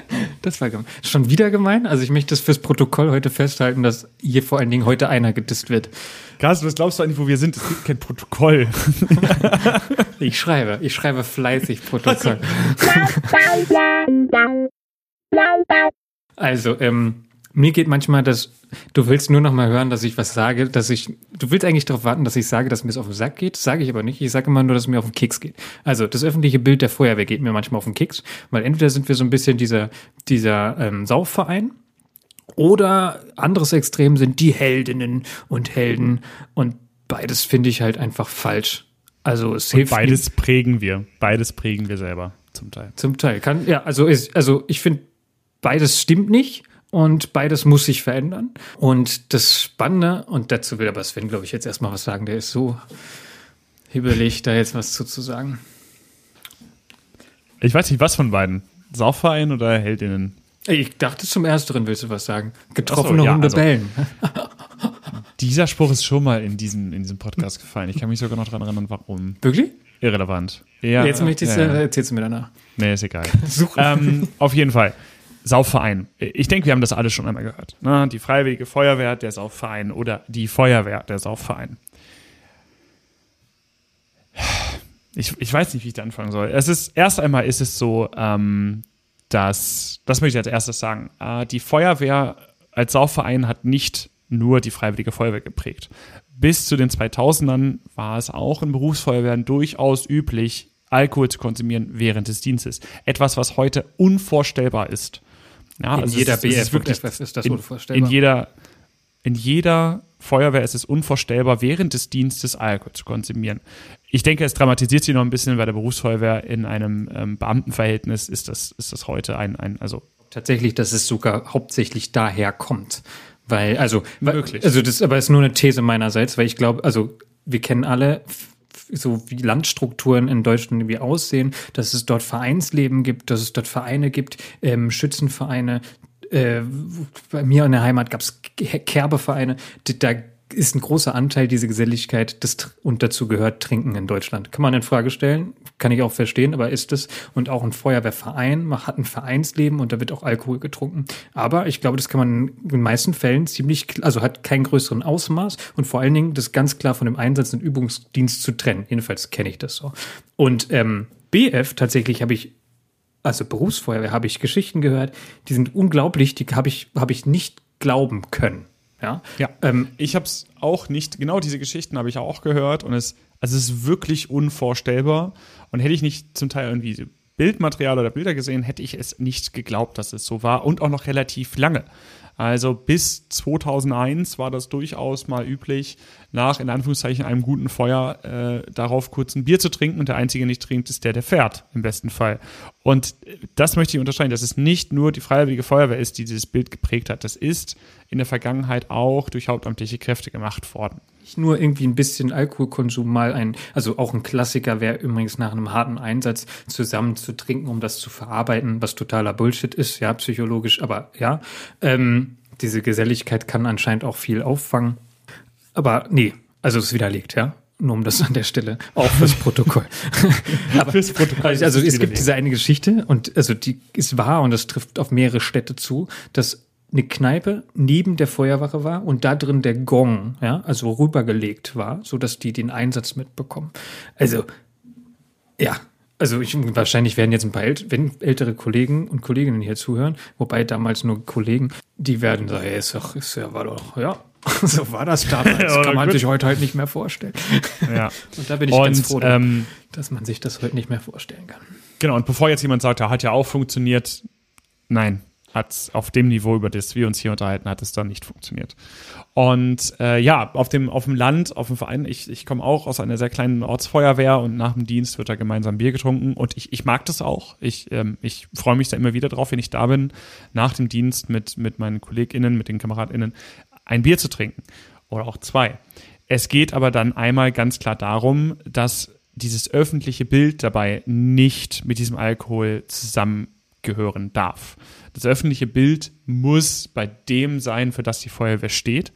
Speaker 2: das war gemein. Schon wieder gemein? Also ich möchte das fürs Protokoll heute festhalten, dass hier vor allen Dingen heute einer gedisst wird.
Speaker 1: Carsten, was glaubst du eigentlich, wo wir sind? Es gibt kein Protokoll. *laughs*
Speaker 2: ich schreibe, ich schreibe fleißig Protokoll. also, ähm, mir geht manchmal das, du willst nur noch mal hören, dass ich was sage, dass ich, du willst eigentlich darauf warten, dass ich sage, dass mir es auf den Sack geht, sage ich aber nicht. Ich sage immer nur, dass es mir auf den Keks geht. Also das öffentliche Bild der Feuerwehr geht mir manchmal auf den Keks, weil entweder sind wir so ein bisschen dieser, dieser ähm, Saufverein oder anderes Extrem sind die Heldinnen und Helden und beides finde ich halt einfach falsch. Also es hilft.
Speaker 1: Und beides prägen wir, beides prägen wir selber zum Teil.
Speaker 2: Zum Teil kann ja, also ist, also ich finde beides stimmt nicht und beides muss sich verändern. Und das Spannende, und dazu will aber Sven, glaube ich, jetzt erstmal was sagen, der ist so hibbelig, da jetzt was zu, zu sagen.
Speaker 1: Ich weiß nicht, was von beiden. Saufverein oder Heldinnen?
Speaker 2: Ich dachte zum Ersteren willst du was sagen. Getroffene so, ja, Hunde also, bellen. *laughs*
Speaker 1: dieser Spruch ist schon mal in diesem, in diesem Podcast gefallen. Ich kann mich sogar noch daran erinnern, warum.
Speaker 2: Wirklich?
Speaker 1: Irrelevant.
Speaker 2: Ja, Jetzt möchte ich, ja, ja. erzählst du mir danach.
Speaker 1: Nee, ist egal. *laughs* ähm, auf jeden Fall. Saufverein. Ich denke, wir haben das alle schon einmal gehört. Ne? Die Freiwillige Feuerwehr, der Saufverein oder die Feuerwehr, der Saufverein. Ich, ich weiß nicht, wie ich da anfangen soll. Es ist, erst einmal ist es so, ähm, dass, das möchte ich als erstes sagen, äh, die Feuerwehr als Saufverein hat nicht nur die Freiwillige Feuerwehr geprägt. Bis zu den 2000ern war es auch in Berufsfeuerwehren durchaus üblich, Alkohol zu konsumieren während des Dienstes. Etwas, was heute unvorstellbar ist.
Speaker 2: Ja, in also jeder BF ist wirklich, ist das
Speaker 1: in,
Speaker 2: unvorstellbar.
Speaker 1: In jeder, in jeder Feuerwehr ist es unvorstellbar, während des Dienstes Alkohol zu konsumieren. Ich denke, es dramatisiert sich noch ein bisschen, weil der Berufsfeuerwehr in einem ähm, Beamtenverhältnis ist das, ist das heute ein, ein, also.
Speaker 2: Tatsächlich, dass es sogar hauptsächlich daher kommt. Weil, also, Wirklich? also das aber ist nur eine These meinerseits, weil ich glaube, also wir kennen alle so wie Landstrukturen in Deutschland irgendwie aussehen, dass es dort Vereinsleben gibt, dass es dort Vereine gibt, ähm, Schützenvereine. Äh, bei mir in der Heimat gab es Kerbevereine. Da ist ein großer Anteil dieser Geselligkeit das, und dazu gehört Trinken in Deutschland. Kann man in Frage stellen, kann ich auch verstehen, aber ist es und auch ein Feuerwehrverein, man hat ein Vereinsleben und da wird auch Alkohol getrunken. Aber ich glaube, das kann man in den meisten Fällen ziemlich, also hat keinen größeren Ausmaß und vor allen Dingen das ganz klar von dem Einsatz und Übungsdienst zu trennen. Jedenfalls kenne ich das so. Und ähm, BF tatsächlich habe ich also Berufsfeuerwehr habe ich Geschichten gehört, die sind unglaublich, die habe ich, habe ich nicht glauben können. Ja,
Speaker 1: ja. Ähm, ich habe es auch nicht, genau diese Geschichten habe ich auch gehört und es, also es ist wirklich unvorstellbar. Und hätte ich nicht zum Teil irgendwie Bildmaterial oder Bilder gesehen, hätte ich es nicht geglaubt, dass es so war und auch noch relativ lange. Also bis 2001 war das durchaus mal üblich, nach in Anführungszeichen einem guten Feuer äh, darauf kurz ein Bier zu trinken und der einzige nicht trinkt, ist der, der fährt, im besten Fall. Und das möchte ich unterscheiden, dass es nicht nur die Freiwillige Feuerwehr ist, die dieses Bild geprägt hat. Das ist in der Vergangenheit auch durch hauptamtliche Kräfte gemacht worden.
Speaker 2: Nur irgendwie ein bisschen Alkoholkonsum mal ein, also auch ein Klassiker wäre übrigens nach einem harten Einsatz zusammen zu trinken, um das zu verarbeiten, was totaler Bullshit ist, ja, psychologisch, aber ja. Ähm, diese Geselligkeit kann anscheinend auch viel auffangen. Aber nee, also es widerlegt, ja. Nur um das an der Stelle, auch fürs Protokoll. *laughs* Aber, fürs Protokoll also es gibt diese eine Geschichte und also die ist wahr und das trifft auf mehrere Städte zu, dass eine Kneipe neben der Feuerwache war und da drin der Gong, ja, also rübergelegt war, so dass die den Einsatz mitbekommen. Also, ja, also ich, wahrscheinlich werden jetzt ein paar ält wenn ältere Kollegen und Kolleginnen hier zuhören, wobei damals nur Kollegen, die werden sagen, hey, ist doch, ist ja, war doch, ja, *laughs* so war das damals. Das kann man sich heute halt nicht mehr vorstellen.
Speaker 1: Ja. *laughs*
Speaker 2: Und da bin ich
Speaker 1: Und,
Speaker 2: ganz froh,
Speaker 1: ähm,
Speaker 2: dass man sich das heute nicht mehr vorstellen kann.
Speaker 1: Genau, und bevor jetzt jemand sagt, er hat ja auch funktioniert, nein, hat auf dem Niveau, über das wir uns hier unterhalten, hat es dann nicht funktioniert. Und äh, ja, auf dem, auf dem Land, auf dem Verein, ich, ich komme auch aus einer sehr kleinen Ortsfeuerwehr und nach dem Dienst wird da gemeinsam Bier getrunken und ich, ich mag das auch. Ich, ähm, ich freue mich da immer wieder drauf, wenn ich da bin, nach dem Dienst mit, mit meinen KollegInnen, mit den KameradInnen, ein Bier zu trinken. Oder auch zwei. Es geht aber dann einmal ganz klar darum, dass dieses öffentliche Bild dabei nicht mit diesem Alkohol zusammengehören darf. Das öffentliche Bild muss bei dem sein, für das die Feuerwehr steht.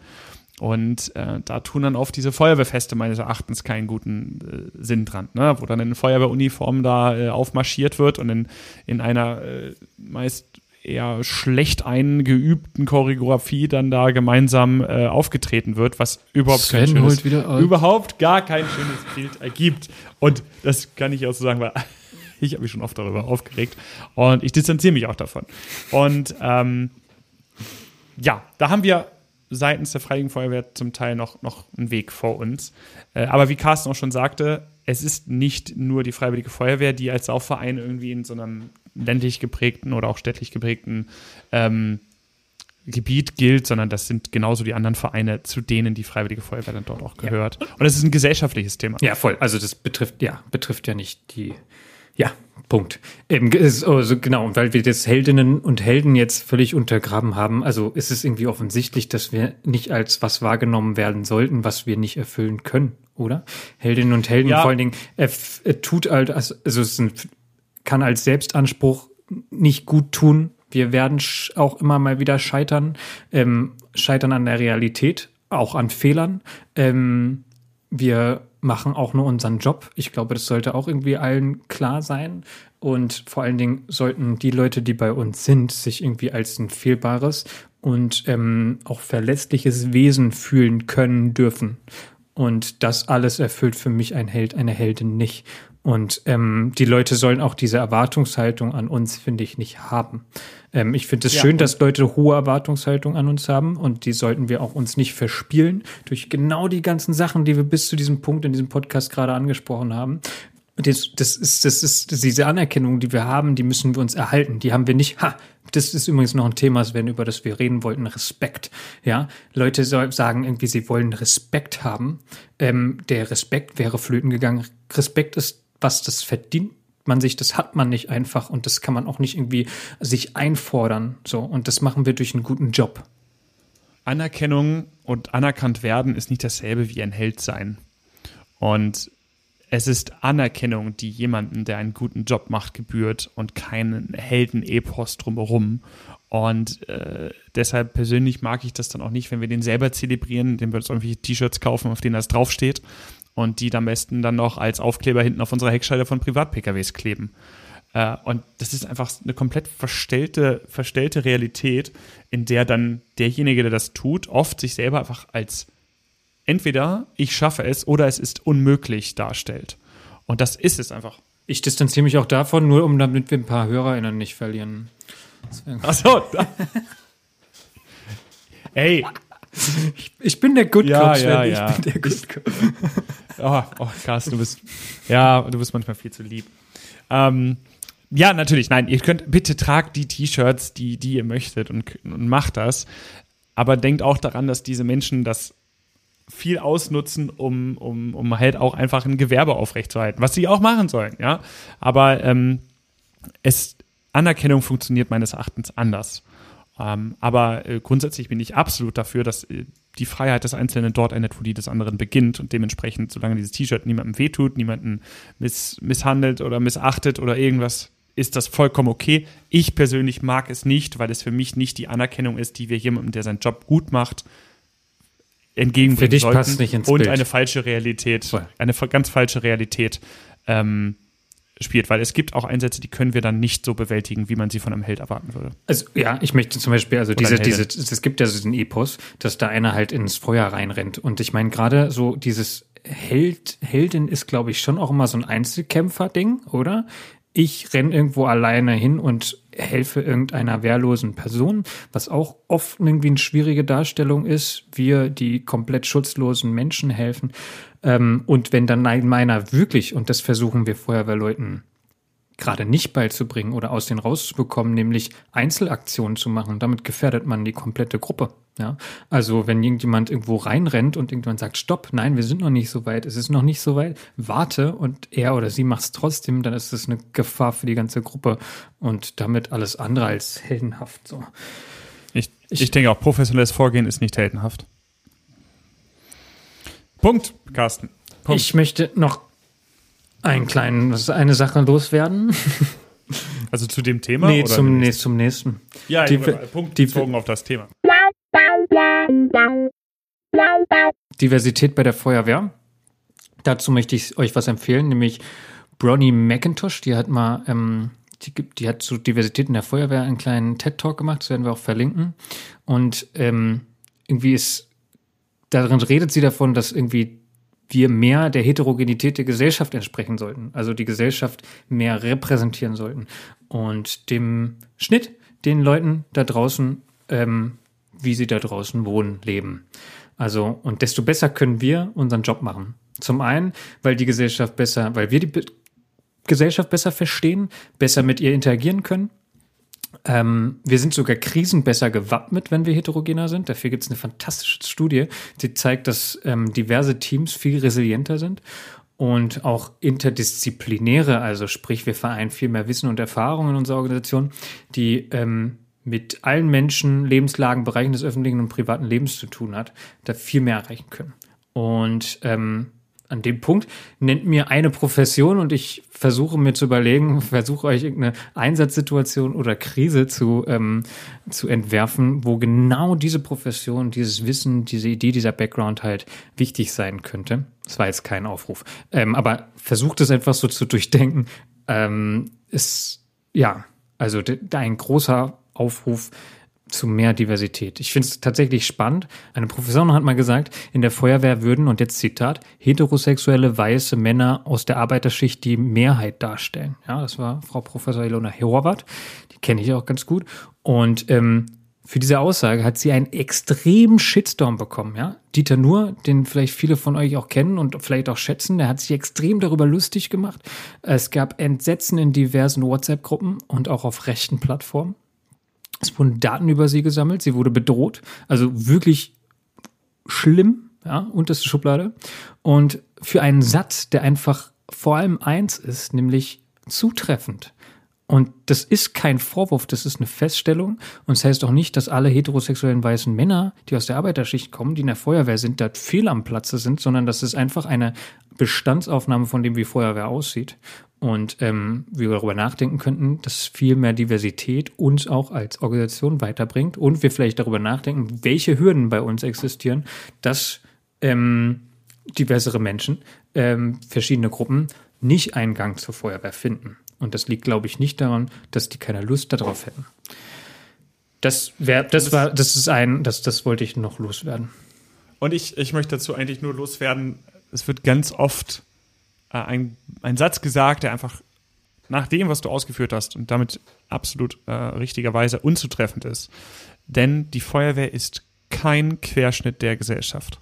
Speaker 1: Und äh, da tun dann oft diese Feuerwehrfeste meines Erachtens keinen guten äh, Sinn dran, ne? wo dann in Feuerwehruniform da äh, aufmarschiert wird und in, in einer äh, meist eher schlecht eingeübten Choreografie dann da gemeinsam äh, aufgetreten wird, was überhaupt kein schönes, *laughs* überhaupt gar kein schönes Bild ergibt. Und das kann ich auch so sagen, weil ich habe mich schon oft darüber aufgeregt und ich distanziere mich auch davon. Und ähm, ja, da haben wir seitens der Freiwilligen Feuerwehr zum Teil noch, noch einen Weg vor uns. Äh, aber wie Carsten auch schon sagte, es ist nicht nur die Freiwillige Feuerwehr, die als Saufverein irgendwie in so einem ländlich geprägten oder auch städtlich geprägten ähm, Gebiet gilt, sondern das sind genauso die anderen Vereine, zu denen die Freiwillige Feuerwehr dann dort auch gehört. Und es ist ein gesellschaftliches Thema.
Speaker 2: Ja, voll. Also das betrifft, ja, betrifft ja nicht die, ja, Punkt. Eben, also genau, und weil wir das Heldinnen und Helden jetzt völlig untergraben haben, also ist es irgendwie offensichtlich, dass wir nicht als was wahrgenommen werden sollten, was wir nicht erfüllen können, oder? Heldinnen und Helden
Speaker 1: Ja.
Speaker 2: vor allen Dingen, er, er tut halt, also also es ein, kann als Selbstanspruch nicht gut tun. Wir werden auch immer mal wieder scheitern, ähm, scheitern an der Realität, auch an Fehlern. Ähm, wir machen auch nur unseren Job. Ich glaube, das sollte auch irgendwie allen klar sein. Und vor allen Dingen sollten die Leute, die bei uns sind, sich irgendwie als ein fehlbares und ähm, auch verlässliches Wesen fühlen können dürfen. Und das alles erfüllt für mich ein Held, eine Heldin nicht. Und ähm, die Leute sollen auch diese Erwartungshaltung an uns, finde ich, nicht haben. Ähm, ich finde es
Speaker 1: Ja,
Speaker 2: schön, dass Leute hohe Erwartungshaltung an uns haben und die sollten wir auch uns nicht verspielen durch genau die ganzen Sachen, die wir bis zu diesem Punkt in diesem Podcast gerade angesprochen haben. Das, das, ist, das ist diese Anerkennung, die wir haben, die müssen wir uns erhalten. Die haben wir nicht. Ha, das ist übrigens noch ein Thema, Sven, über das wir reden wollten. Respekt. Ja, Leute sagen irgendwie, sie wollen Respekt haben. Ähm, der Respekt wäre flöten gegangen. Respekt ist, was das verdient man sich, das hat man nicht einfach und das kann man auch nicht irgendwie sich einfordern. So und das machen wir durch einen guten Job.
Speaker 1: Anerkennung und anerkannt werden ist nicht dasselbe wie ein Held sein. Und es ist Anerkennung, die jemanden, der einen guten Job macht, gebührt und keinen Helden-Epos drumherum. Und äh, deshalb persönlich mag ich das dann auch nicht, wenn wir den selber zelebrieren, indem wir uns irgendwelche T-Shirts kaufen, auf denen das draufsteht und die am besten dann noch als Aufkleber hinten auf unserer Heckscheibe von Privat-PKWs kleben. Äh, und das ist einfach eine komplett verstellte, verstellte Realität, in der dann derjenige, der das tut, oft sich selber einfach als entweder ich schaffe es oder es ist unmöglich darstellt. Und das ist es einfach.
Speaker 2: Ich distanziere mich auch davon, nur um damit wir ein paar HörerInnen nicht verlieren.
Speaker 1: Achso. *laughs* Ey,
Speaker 2: Ich bin der Good
Speaker 1: Ja,
Speaker 2: Cop, Sven.
Speaker 1: ja,
Speaker 2: ich
Speaker 1: ja.
Speaker 2: bin der Good Cop. *laughs*
Speaker 1: oh, oh Carsten, du bist, ja, du bist manchmal viel zu lieb. Ähm, ja, natürlich, nein, ihr könnt, bitte tragt die T-Shirts, die, die ihr möchtet und, und macht das. Aber denkt auch daran, dass diese Menschen das viel ausnutzen, um, um, um halt auch einfach ein Gewerbe aufrechtzuerhalten, was sie auch machen sollen, ja. Aber ähm, es, Anerkennung funktioniert meines Erachtens anders. Ähm, aber äh, grundsätzlich bin ich absolut dafür, dass äh, die Freiheit des Einzelnen dort endet, wo die des anderen beginnt und dementsprechend, solange dieses T-Shirt niemandem wehtut, niemanden miss misshandelt oder missachtet oder irgendwas, ist das vollkommen okay. Ich persönlich mag es nicht, weil es für mich nicht die Anerkennung ist, die wir jemandem, der seinen Job gut macht, entgegenbringen
Speaker 2: Für dich
Speaker 1: sollten
Speaker 2: passt nicht ins
Speaker 1: und
Speaker 2: Bild.
Speaker 1: eine falsche Realität, eine ganz falsche Realität ähm, spielt, weil es gibt auch Einsätze, die können wir dann nicht so bewältigen, wie man sie von einem Held erwarten würde.
Speaker 2: Also ja, ich möchte zum Beispiel, also diese,
Speaker 1: ein
Speaker 2: diese,
Speaker 1: Heldin.
Speaker 2: es gibt ja so diesen Epos, dass da einer halt ins Feuer reinrennt. Und ich meine, gerade so dieses Held, Heldin ist, glaube ich, schon auch immer so ein Einzelkämpfer-Ding, oder? Ich renn irgendwo alleine hin und helfe irgendeiner wehrlosen Person, was auch oft irgendwie eine schwierige Darstellung ist. Wir, die komplett schutzlosen Menschen helfen. Ähm, und wenn dann meiner wirklich, und das versuchen wir Feuerwehrleuten gerade nicht beizubringen oder aus denen rauszubekommen, nämlich Einzelaktionen zu machen. Damit gefährdet man die komplette Gruppe. Ja, also wenn irgendjemand irgendwo reinrennt und irgendjemand sagt, stopp, nein, wir sind noch nicht so weit, es ist noch nicht so weit, warte und er oder sie macht es trotzdem, dann ist das eine Gefahr für die ganze Gruppe und damit alles andere als heldenhaft. So.
Speaker 1: Ich, ich, ich denke auch, professionelles Vorgehen ist nicht heldenhaft. Punkt, Carsten. Punkt.
Speaker 2: Ich möchte noch einen kleinen, eine Sache loswerden. *laughs*
Speaker 1: Also zu dem Thema?
Speaker 2: Nee, zum, nee zum nächsten.
Speaker 1: Ja, die, Punkt die, bezogen auf das Thema.
Speaker 2: Diversität bei der Feuerwehr. Dazu möchte ich euch was empfehlen, nämlich Bronnie McIntosh, die hat mal, ähm, die, die, hat zu Diversität in der Feuerwehr einen kleinen TED-Talk gemacht, das werden wir auch verlinken. Und ähm, irgendwie ist, darin redet sie davon, dass irgendwie wir mehr der Heterogenität der Gesellschaft entsprechen sollten, also die Gesellschaft mehr repräsentieren sollten und dem Schnitt, den Leuten da draußen, ähm, wie sie da draußen wohnen, leben. Also, und desto besser können wir unseren Job machen. Zum einen, weil die Gesellschaft besser, weil wir die Be Gesellschaft besser verstehen, besser mit ihr interagieren können ähm, wir sind sogar Krisen besser gewappnet, wenn wir heterogener sind. Dafür gibt es eine fantastische Studie, die zeigt, dass ähm, diverse Teams viel resilienter sind und auch interdisziplinäre, also sprich, wir vereinen viel mehr Wissen und Erfahrung in unserer Organisation, die ähm, mit allen Menschen, Lebenslagen, Bereichen des öffentlichen und privaten Lebens zu tun hat, da viel mehr erreichen können. Und ähm, an dem Punkt, nennt mir eine Profession und ich versuche mir zu überlegen, *laughs* versuche euch irgendeine Einsatzsituation oder Krise zu, ähm, zu entwerfen, wo genau diese Profession, dieses Wissen, diese Idee, dieser Background halt wichtig sein könnte. Das war jetzt kein Aufruf. Ähm, aber versucht es etwas so zu durchdenken. Ähm, ist, ja, also ein großer Aufruf, zu mehr Diversität. Ich finde es tatsächlich spannend. Eine Professorin hat mal gesagt, in der Feuerwehr würden, und jetzt Zitat, heterosexuelle weiße Männer aus der Arbeiterschicht die Mehrheit darstellen. Ja, das war Frau Professor Ilona Horvath. Die kenne ich auch ganz gut. Und ähm, für diese Aussage hat sie einen extremen Shitstorm bekommen, ja. Dieter Nuhr, den vielleicht viele von euch auch kennen und vielleicht auch schätzen, der hat sich extrem darüber lustig gemacht. Es gab Entsetzen in diversen WhatsApp-Gruppen und auch auf rechten Plattformen. Es wurden Daten über sie gesammelt, sie wurde bedroht. Also wirklich schlimm, ja, unterste Schublade. Und für einen Satz, der einfach vor allem eins ist, nämlich zutreffend. Und das ist kein Vorwurf, das ist eine Feststellung. Und das heißt auch nicht, dass alle heterosexuellen weißen Männer, die aus der Arbeiterschicht kommen, die in der Feuerwehr sind, da viel am Platze sind, sondern das ist einfach eine Bestandsaufnahme von dem, wie Feuerwehr aussieht. Und ähm, wir darüber nachdenken könnten, dass viel mehr Diversität uns auch als Organisation weiterbringt und wir vielleicht darüber nachdenken, welche Hürden bei uns existieren, dass ähm, diversere Menschen, ähm, verschiedene Gruppen nicht Eingang zur Feuerwehr finden. Und das liegt, glaube ich, nicht daran, dass die keine Lust darauf hätten. Das wäre, das war, das ist ein, das, das wollte ich noch loswerden.
Speaker 1: Und ich, ich möchte dazu eigentlich nur loswerden. Es wird ganz oft äh, ein, ein Satz gesagt, der einfach nach dem, was du ausgeführt hast und damit absolut äh, richtigerweise unzutreffend ist. Denn die Feuerwehr ist kein Querschnitt der Gesellschaft.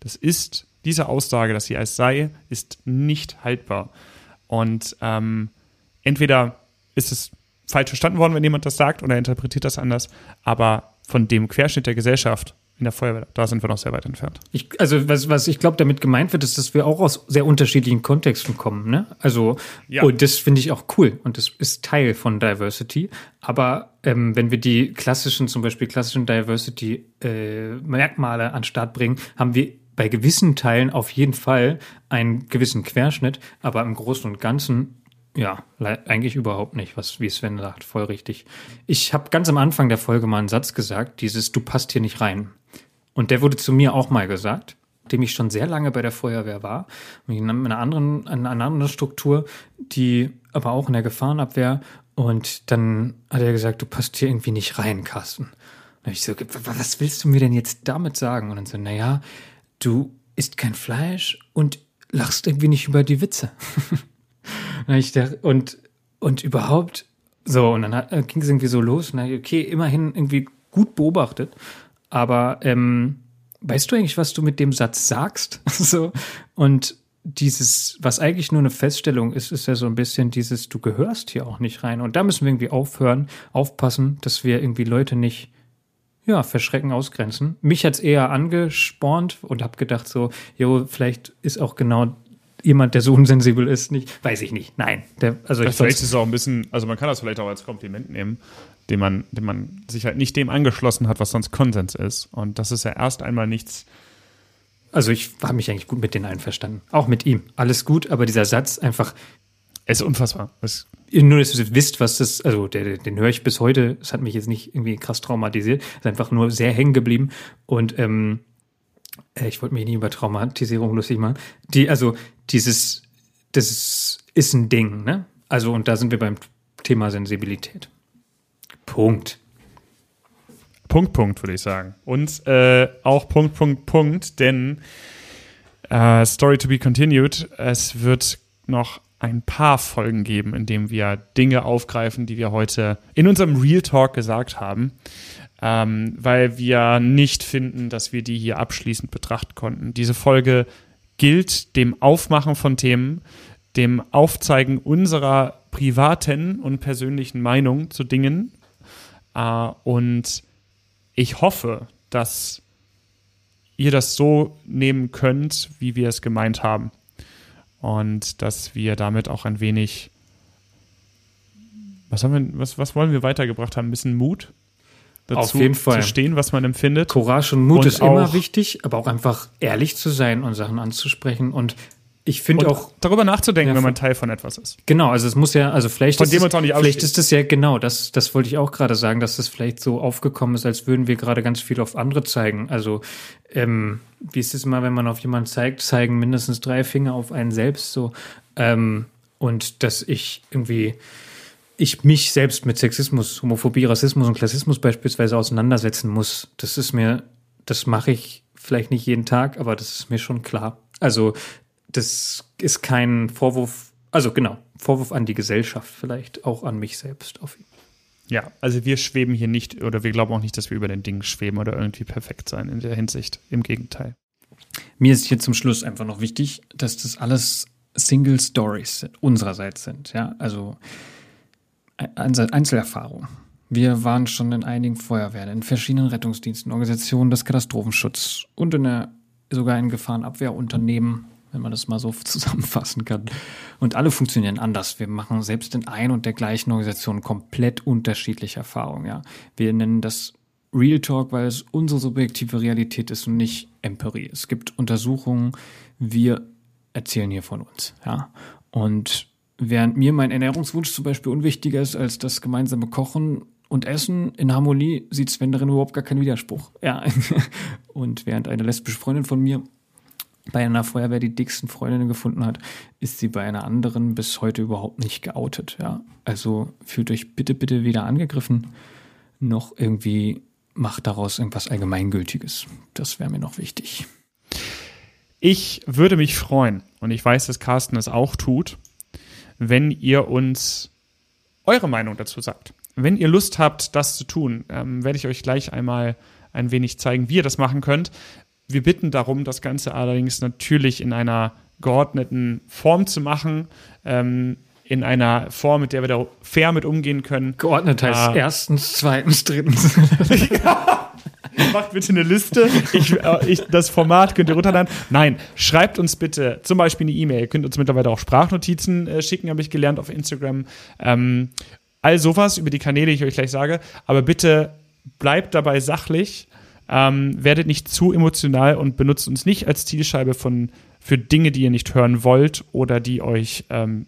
Speaker 1: Das ist, diese Aussage, dass sie als sei, ist nicht haltbar. Und ähm, entweder ist es falsch verstanden worden, wenn jemand das sagt, oder interpretiert das anders, aber von dem Querschnitt der Gesellschaft in der Feuerwehr. Da sind wir noch sehr weit entfernt.
Speaker 2: Ich, also was, was ich glaube, damit gemeint wird, ist, dass wir auch aus sehr unterschiedlichen Kontexten kommen. Ne? Also ja. und das finde ich auch cool und das ist Teil von Diversity. Aber ähm, wenn wir die klassischen, zum Beispiel klassischen Diversity-Merkmale äh, an den Start bringen, haben wir bei gewissen Teilen auf jeden Fall einen gewissen Querschnitt, aber im Großen und Ganzen ja, eigentlich überhaupt nicht, was wie Sven sagt, voll richtig. Ich habe ganz am Anfang der Folge mal einen Satz gesagt, dieses du passt hier nicht rein. Und der wurde zu mir auch mal gesagt, dem ich schon sehr lange bei der Feuerwehr war, in einer anderen, in einer anderen Struktur, die aber auch in der Gefahrenabwehr. Und dann hat er gesagt, du passt hier irgendwie nicht rein, Carsten. Und ich so, was willst du mir denn jetzt damit sagen? Und dann so, naja, du isst kein Fleisch und lachst irgendwie nicht über die Witze. *laughs* und, und überhaupt So, und dann ging es irgendwie so los. Und dann, okay, immerhin irgendwie gut beobachtet. Aber ähm, weißt du eigentlich, was du mit dem Satz sagst? *laughs* so, und dieses, was eigentlich nur eine Feststellung ist, ist ja so ein bisschen dieses, du gehörst hier auch nicht rein. Und da müssen wir irgendwie aufhören, aufpassen, dass wir irgendwie Leute nicht, ja, verschrecken, ausgrenzen. Mich hat's eher angespornt und hab gedacht so, jo, vielleicht ist auch genau jemand, der so unsensibel ist, nicht, weiß ich nicht. Nein. Der,
Speaker 1: also ich vielleicht ist es auch ein bisschen, also man kann das vielleicht auch als Kompliment nehmen, dem man, dem man sich halt nicht dem angeschlossen hat, was sonst Konsens ist. Und das ist ja erst einmal nichts,
Speaker 2: also ich war mich eigentlich gut mit denen einverstanden. Auch mit ihm. Alles gut, aber dieser Satz einfach.
Speaker 1: Es ist unfassbar. Es
Speaker 2: nur, dass ihr wisst, was das, also den, den höre ich bis heute, es hat mich jetzt nicht irgendwie krass traumatisiert, es ist einfach nur sehr hängen geblieben. Und ähm, äh, ich wollte mich nie über Traumatisierung lustig machen. Die, also dieses, das ist ein Ding, ne? Also, und da sind wir beim Thema Sensibilität. Punkt.
Speaker 1: Punkt, Punkt, würde ich sagen. Und äh, auch Punkt, Punkt, Punkt, denn äh, Story to be continued, es wird noch ein paar Folgen geben, in denen wir Dinge aufgreifen, die wir heute in unserem Real Talk gesagt haben, ähm, weil wir nicht finden, dass wir die hier abschließend betrachten konnten. Diese Folge gilt dem Aufmachen von Themen, dem Aufzeigen unserer privaten und persönlichen Meinung zu Dingen äh, und ich hoffe, dass ihr das so nehmen könnt, wie wir es gemeint haben. Und dass wir damit auch ein wenig, was, haben wir, was, was wollen wir weitergebracht haben? Ein bisschen Mut
Speaker 2: dazu Auf jeden Fall.
Speaker 1: zu stehen, was man empfindet.
Speaker 2: Courage und Mut und ist immer wichtig, aber auch einfach ehrlich zu sein und Sachen anzusprechen und ich finde auch
Speaker 1: darüber nachzudenken, ja, wenn man Teil von etwas ist.
Speaker 2: Genau, also es muss ja, also vielleicht
Speaker 1: von ist es,
Speaker 2: vielleicht ist es ja genau, das das wollte ich auch gerade sagen, dass das vielleicht so aufgekommen ist, als würden wir gerade ganz viel auf andere zeigen. Also ähm, wie ist es immer, wenn man auf jemanden zeigt, zeigen mindestens drei Finger auf einen selbst so ähm, und dass ich irgendwie ich mich selbst mit Sexismus, Homophobie, Rassismus und Klassismus beispielsweise auseinandersetzen muss. Das ist mir, das mache ich vielleicht nicht jeden Tag, aber das ist mir schon klar. Also das ist kein Vorwurf, also genau, Vorwurf an die Gesellschaft vielleicht, auch an mich selbst. Auf
Speaker 1: ja, also wir schweben hier nicht oder wir glauben auch nicht, dass wir über den Dingen schweben oder irgendwie perfekt sein in der Hinsicht. Im Gegenteil.
Speaker 2: Mir ist hier zum Schluss einfach noch wichtig, dass das alles Single Stories unsererseits sind. Ja, also Einzelerfahrungen. Wir waren schon in einigen Feuerwehren, in verschiedenen Rettungsdiensten, Organisationen des Katastrophenschutzes und in der, sogar in Gefahrenabwehrunternehmen wenn man das mal so *laughs* zusammenfassen kann. Und alle funktionieren anders. Wir machen selbst in ein und der gleichen Organisation komplett unterschiedliche Erfahrungen. Ja. Wir nennen das Real Talk, weil es unsere subjektive Realität ist und nicht Empirie. Es gibt Untersuchungen, wir erzählen hier von uns. Ja. Und während mir mein Ernährungswunsch zum Beispiel unwichtiger ist als das gemeinsame Kochen und Essen in Harmonie, sieht Sven darin überhaupt gar keinen Widerspruch. Ja. *laughs* Und während eine lesbische Freundin von mir bei einer Feuerwehr die dicksten Freundinnen gefunden hat, ist sie bei einer anderen bis heute überhaupt nicht geoutet. Ja? Also fühlt euch bitte, bitte weder angegriffen, noch irgendwie macht daraus irgendwas Allgemeingültiges. Das wäre mir noch wichtig.
Speaker 1: Ich würde mich freuen, und ich weiß, dass Carsten es auch tut, wenn ihr uns eure Meinung dazu sagt. Wenn ihr Lust habt, das zu tun, ähm, werde ich euch gleich einmal ein wenig zeigen, wie ihr das machen könnt. Wir bitten darum, das Ganze allerdings natürlich in einer geordneten Form zu machen, ähm, in einer Form, mit der wir da fair mit umgehen können.
Speaker 2: Geordnet heißt äh, erstens, zweitens, drittens. *laughs* *laughs*
Speaker 1: Macht bitte eine Liste. Ich, äh, ich, das Format könnt ihr runterladen. Nein, schreibt uns bitte zum Beispiel eine E-Mail. Ihr könnt uns mittlerweile auch Sprachnotizen äh, schicken, habe ich gelernt auf Instagram. Ähm, all sowas über die Kanäle, die ich euch gleich sage. Aber bitte bleibt dabei sachlich ähm, werdet nicht zu emotional und benutzt uns nicht als Zielscheibe von, für Dinge, die ihr nicht hören wollt oder die euch ähm,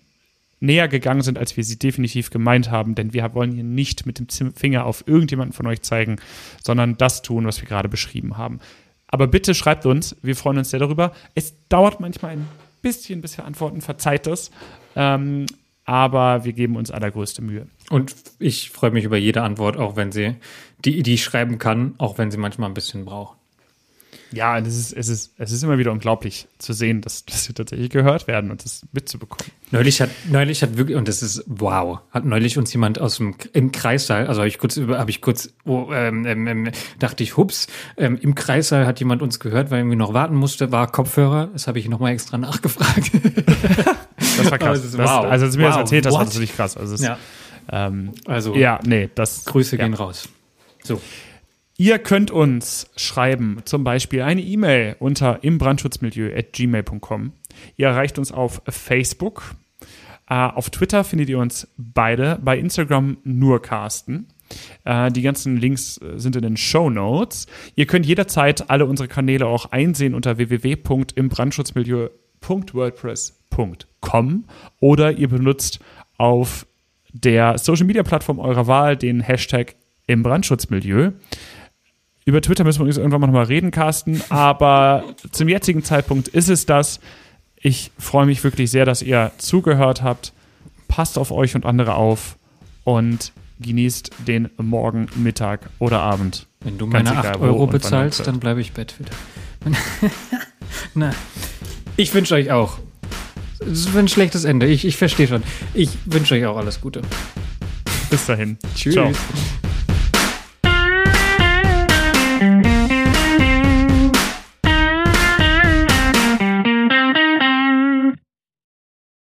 Speaker 1: näher gegangen sind, als wir sie definitiv gemeint haben. Denn wir wollen hier nicht mit dem Finger auf irgendjemanden von euch zeigen, sondern das tun, was wir gerade beschrieben haben. Aber bitte schreibt uns, wir freuen uns sehr darüber. Es dauert manchmal ein bisschen, bis wir antworten, verzeiht das. Ähm, aber wir geben uns allergrößte Mühe.
Speaker 2: Und ich freue mich über jede Antwort, auch wenn sie, die, die ich schreiben kann, auch wenn sie manchmal ein bisschen braucht.
Speaker 1: Ja, es ist, es, ist, es ist immer wieder unglaublich zu sehen, dass, dass wir tatsächlich gehört werden und das mitzubekommen.
Speaker 2: Neulich hat, neulich hat wirklich, und das ist wow, hat neulich uns jemand aus dem im Kreissaal, also habe ich kurz über, habe ich kurz, oh, ähm, ähm, ähm, dachte ich, hups, ähm, im Kreissaal hat jemand uns gehört, weil irgendwie noch warten musste, war Kopfhörer. Das habe ich nochmal extra nachgefragt. *laughs*
Speaker 1: das war krass. Das, wow. Also als du mir wow. das erzählt hast, war das wirklich krass. Also, es,
Speaker 2: ja.
Speaker 1: Ähm, also ja, nee, das.
Speaker 2: Grüße
Speaker 1: ja.
Speaker 2: gehen raus. So.
Speaker 1: Ihr könnt uns schreiben, zum Beispiel eine E-Mail unter imbrandschutzmilieu.gmail.com. Ihr erreicht uns auf Facebook. Äh, auf Twitter findet ihr uns beide. Bei Instagram nur Carsten. Äh, die ganzen Links äh, sind in den Show Notes. Ihr könnt jederzeit alle unsere Kanäle auch einsehen unter www.imbrandschutzmilieu.wordpress.com oder ihr benutzt auf der Social Media Plattform eurer Wahl den Hashtag im Brandschutzmilieu. Über Twitter müssen wir uns irgendwann mal nochmal reden, Carsten. Aber zum jetzigen Zeitpunkt ist es das. Ich freue mich wirklich sehr, dass ihr zugehört habt. Passt auf euch und andere auf und genießt den Morgen, Mittag oder Abend.
Speaker 2: Wenn du meine egal, 8 Euro bezahlst, dann bleibe ich Bettfit. *laughs* Na, ich wünsche euch auch. Es ist ein schlechtes Ende. Ich, ich verstehe schon. Ich wünsche euch auch alles Gute.
Speaker 1: Bis dahin.
Speaker 2: Tschüss. Ciao.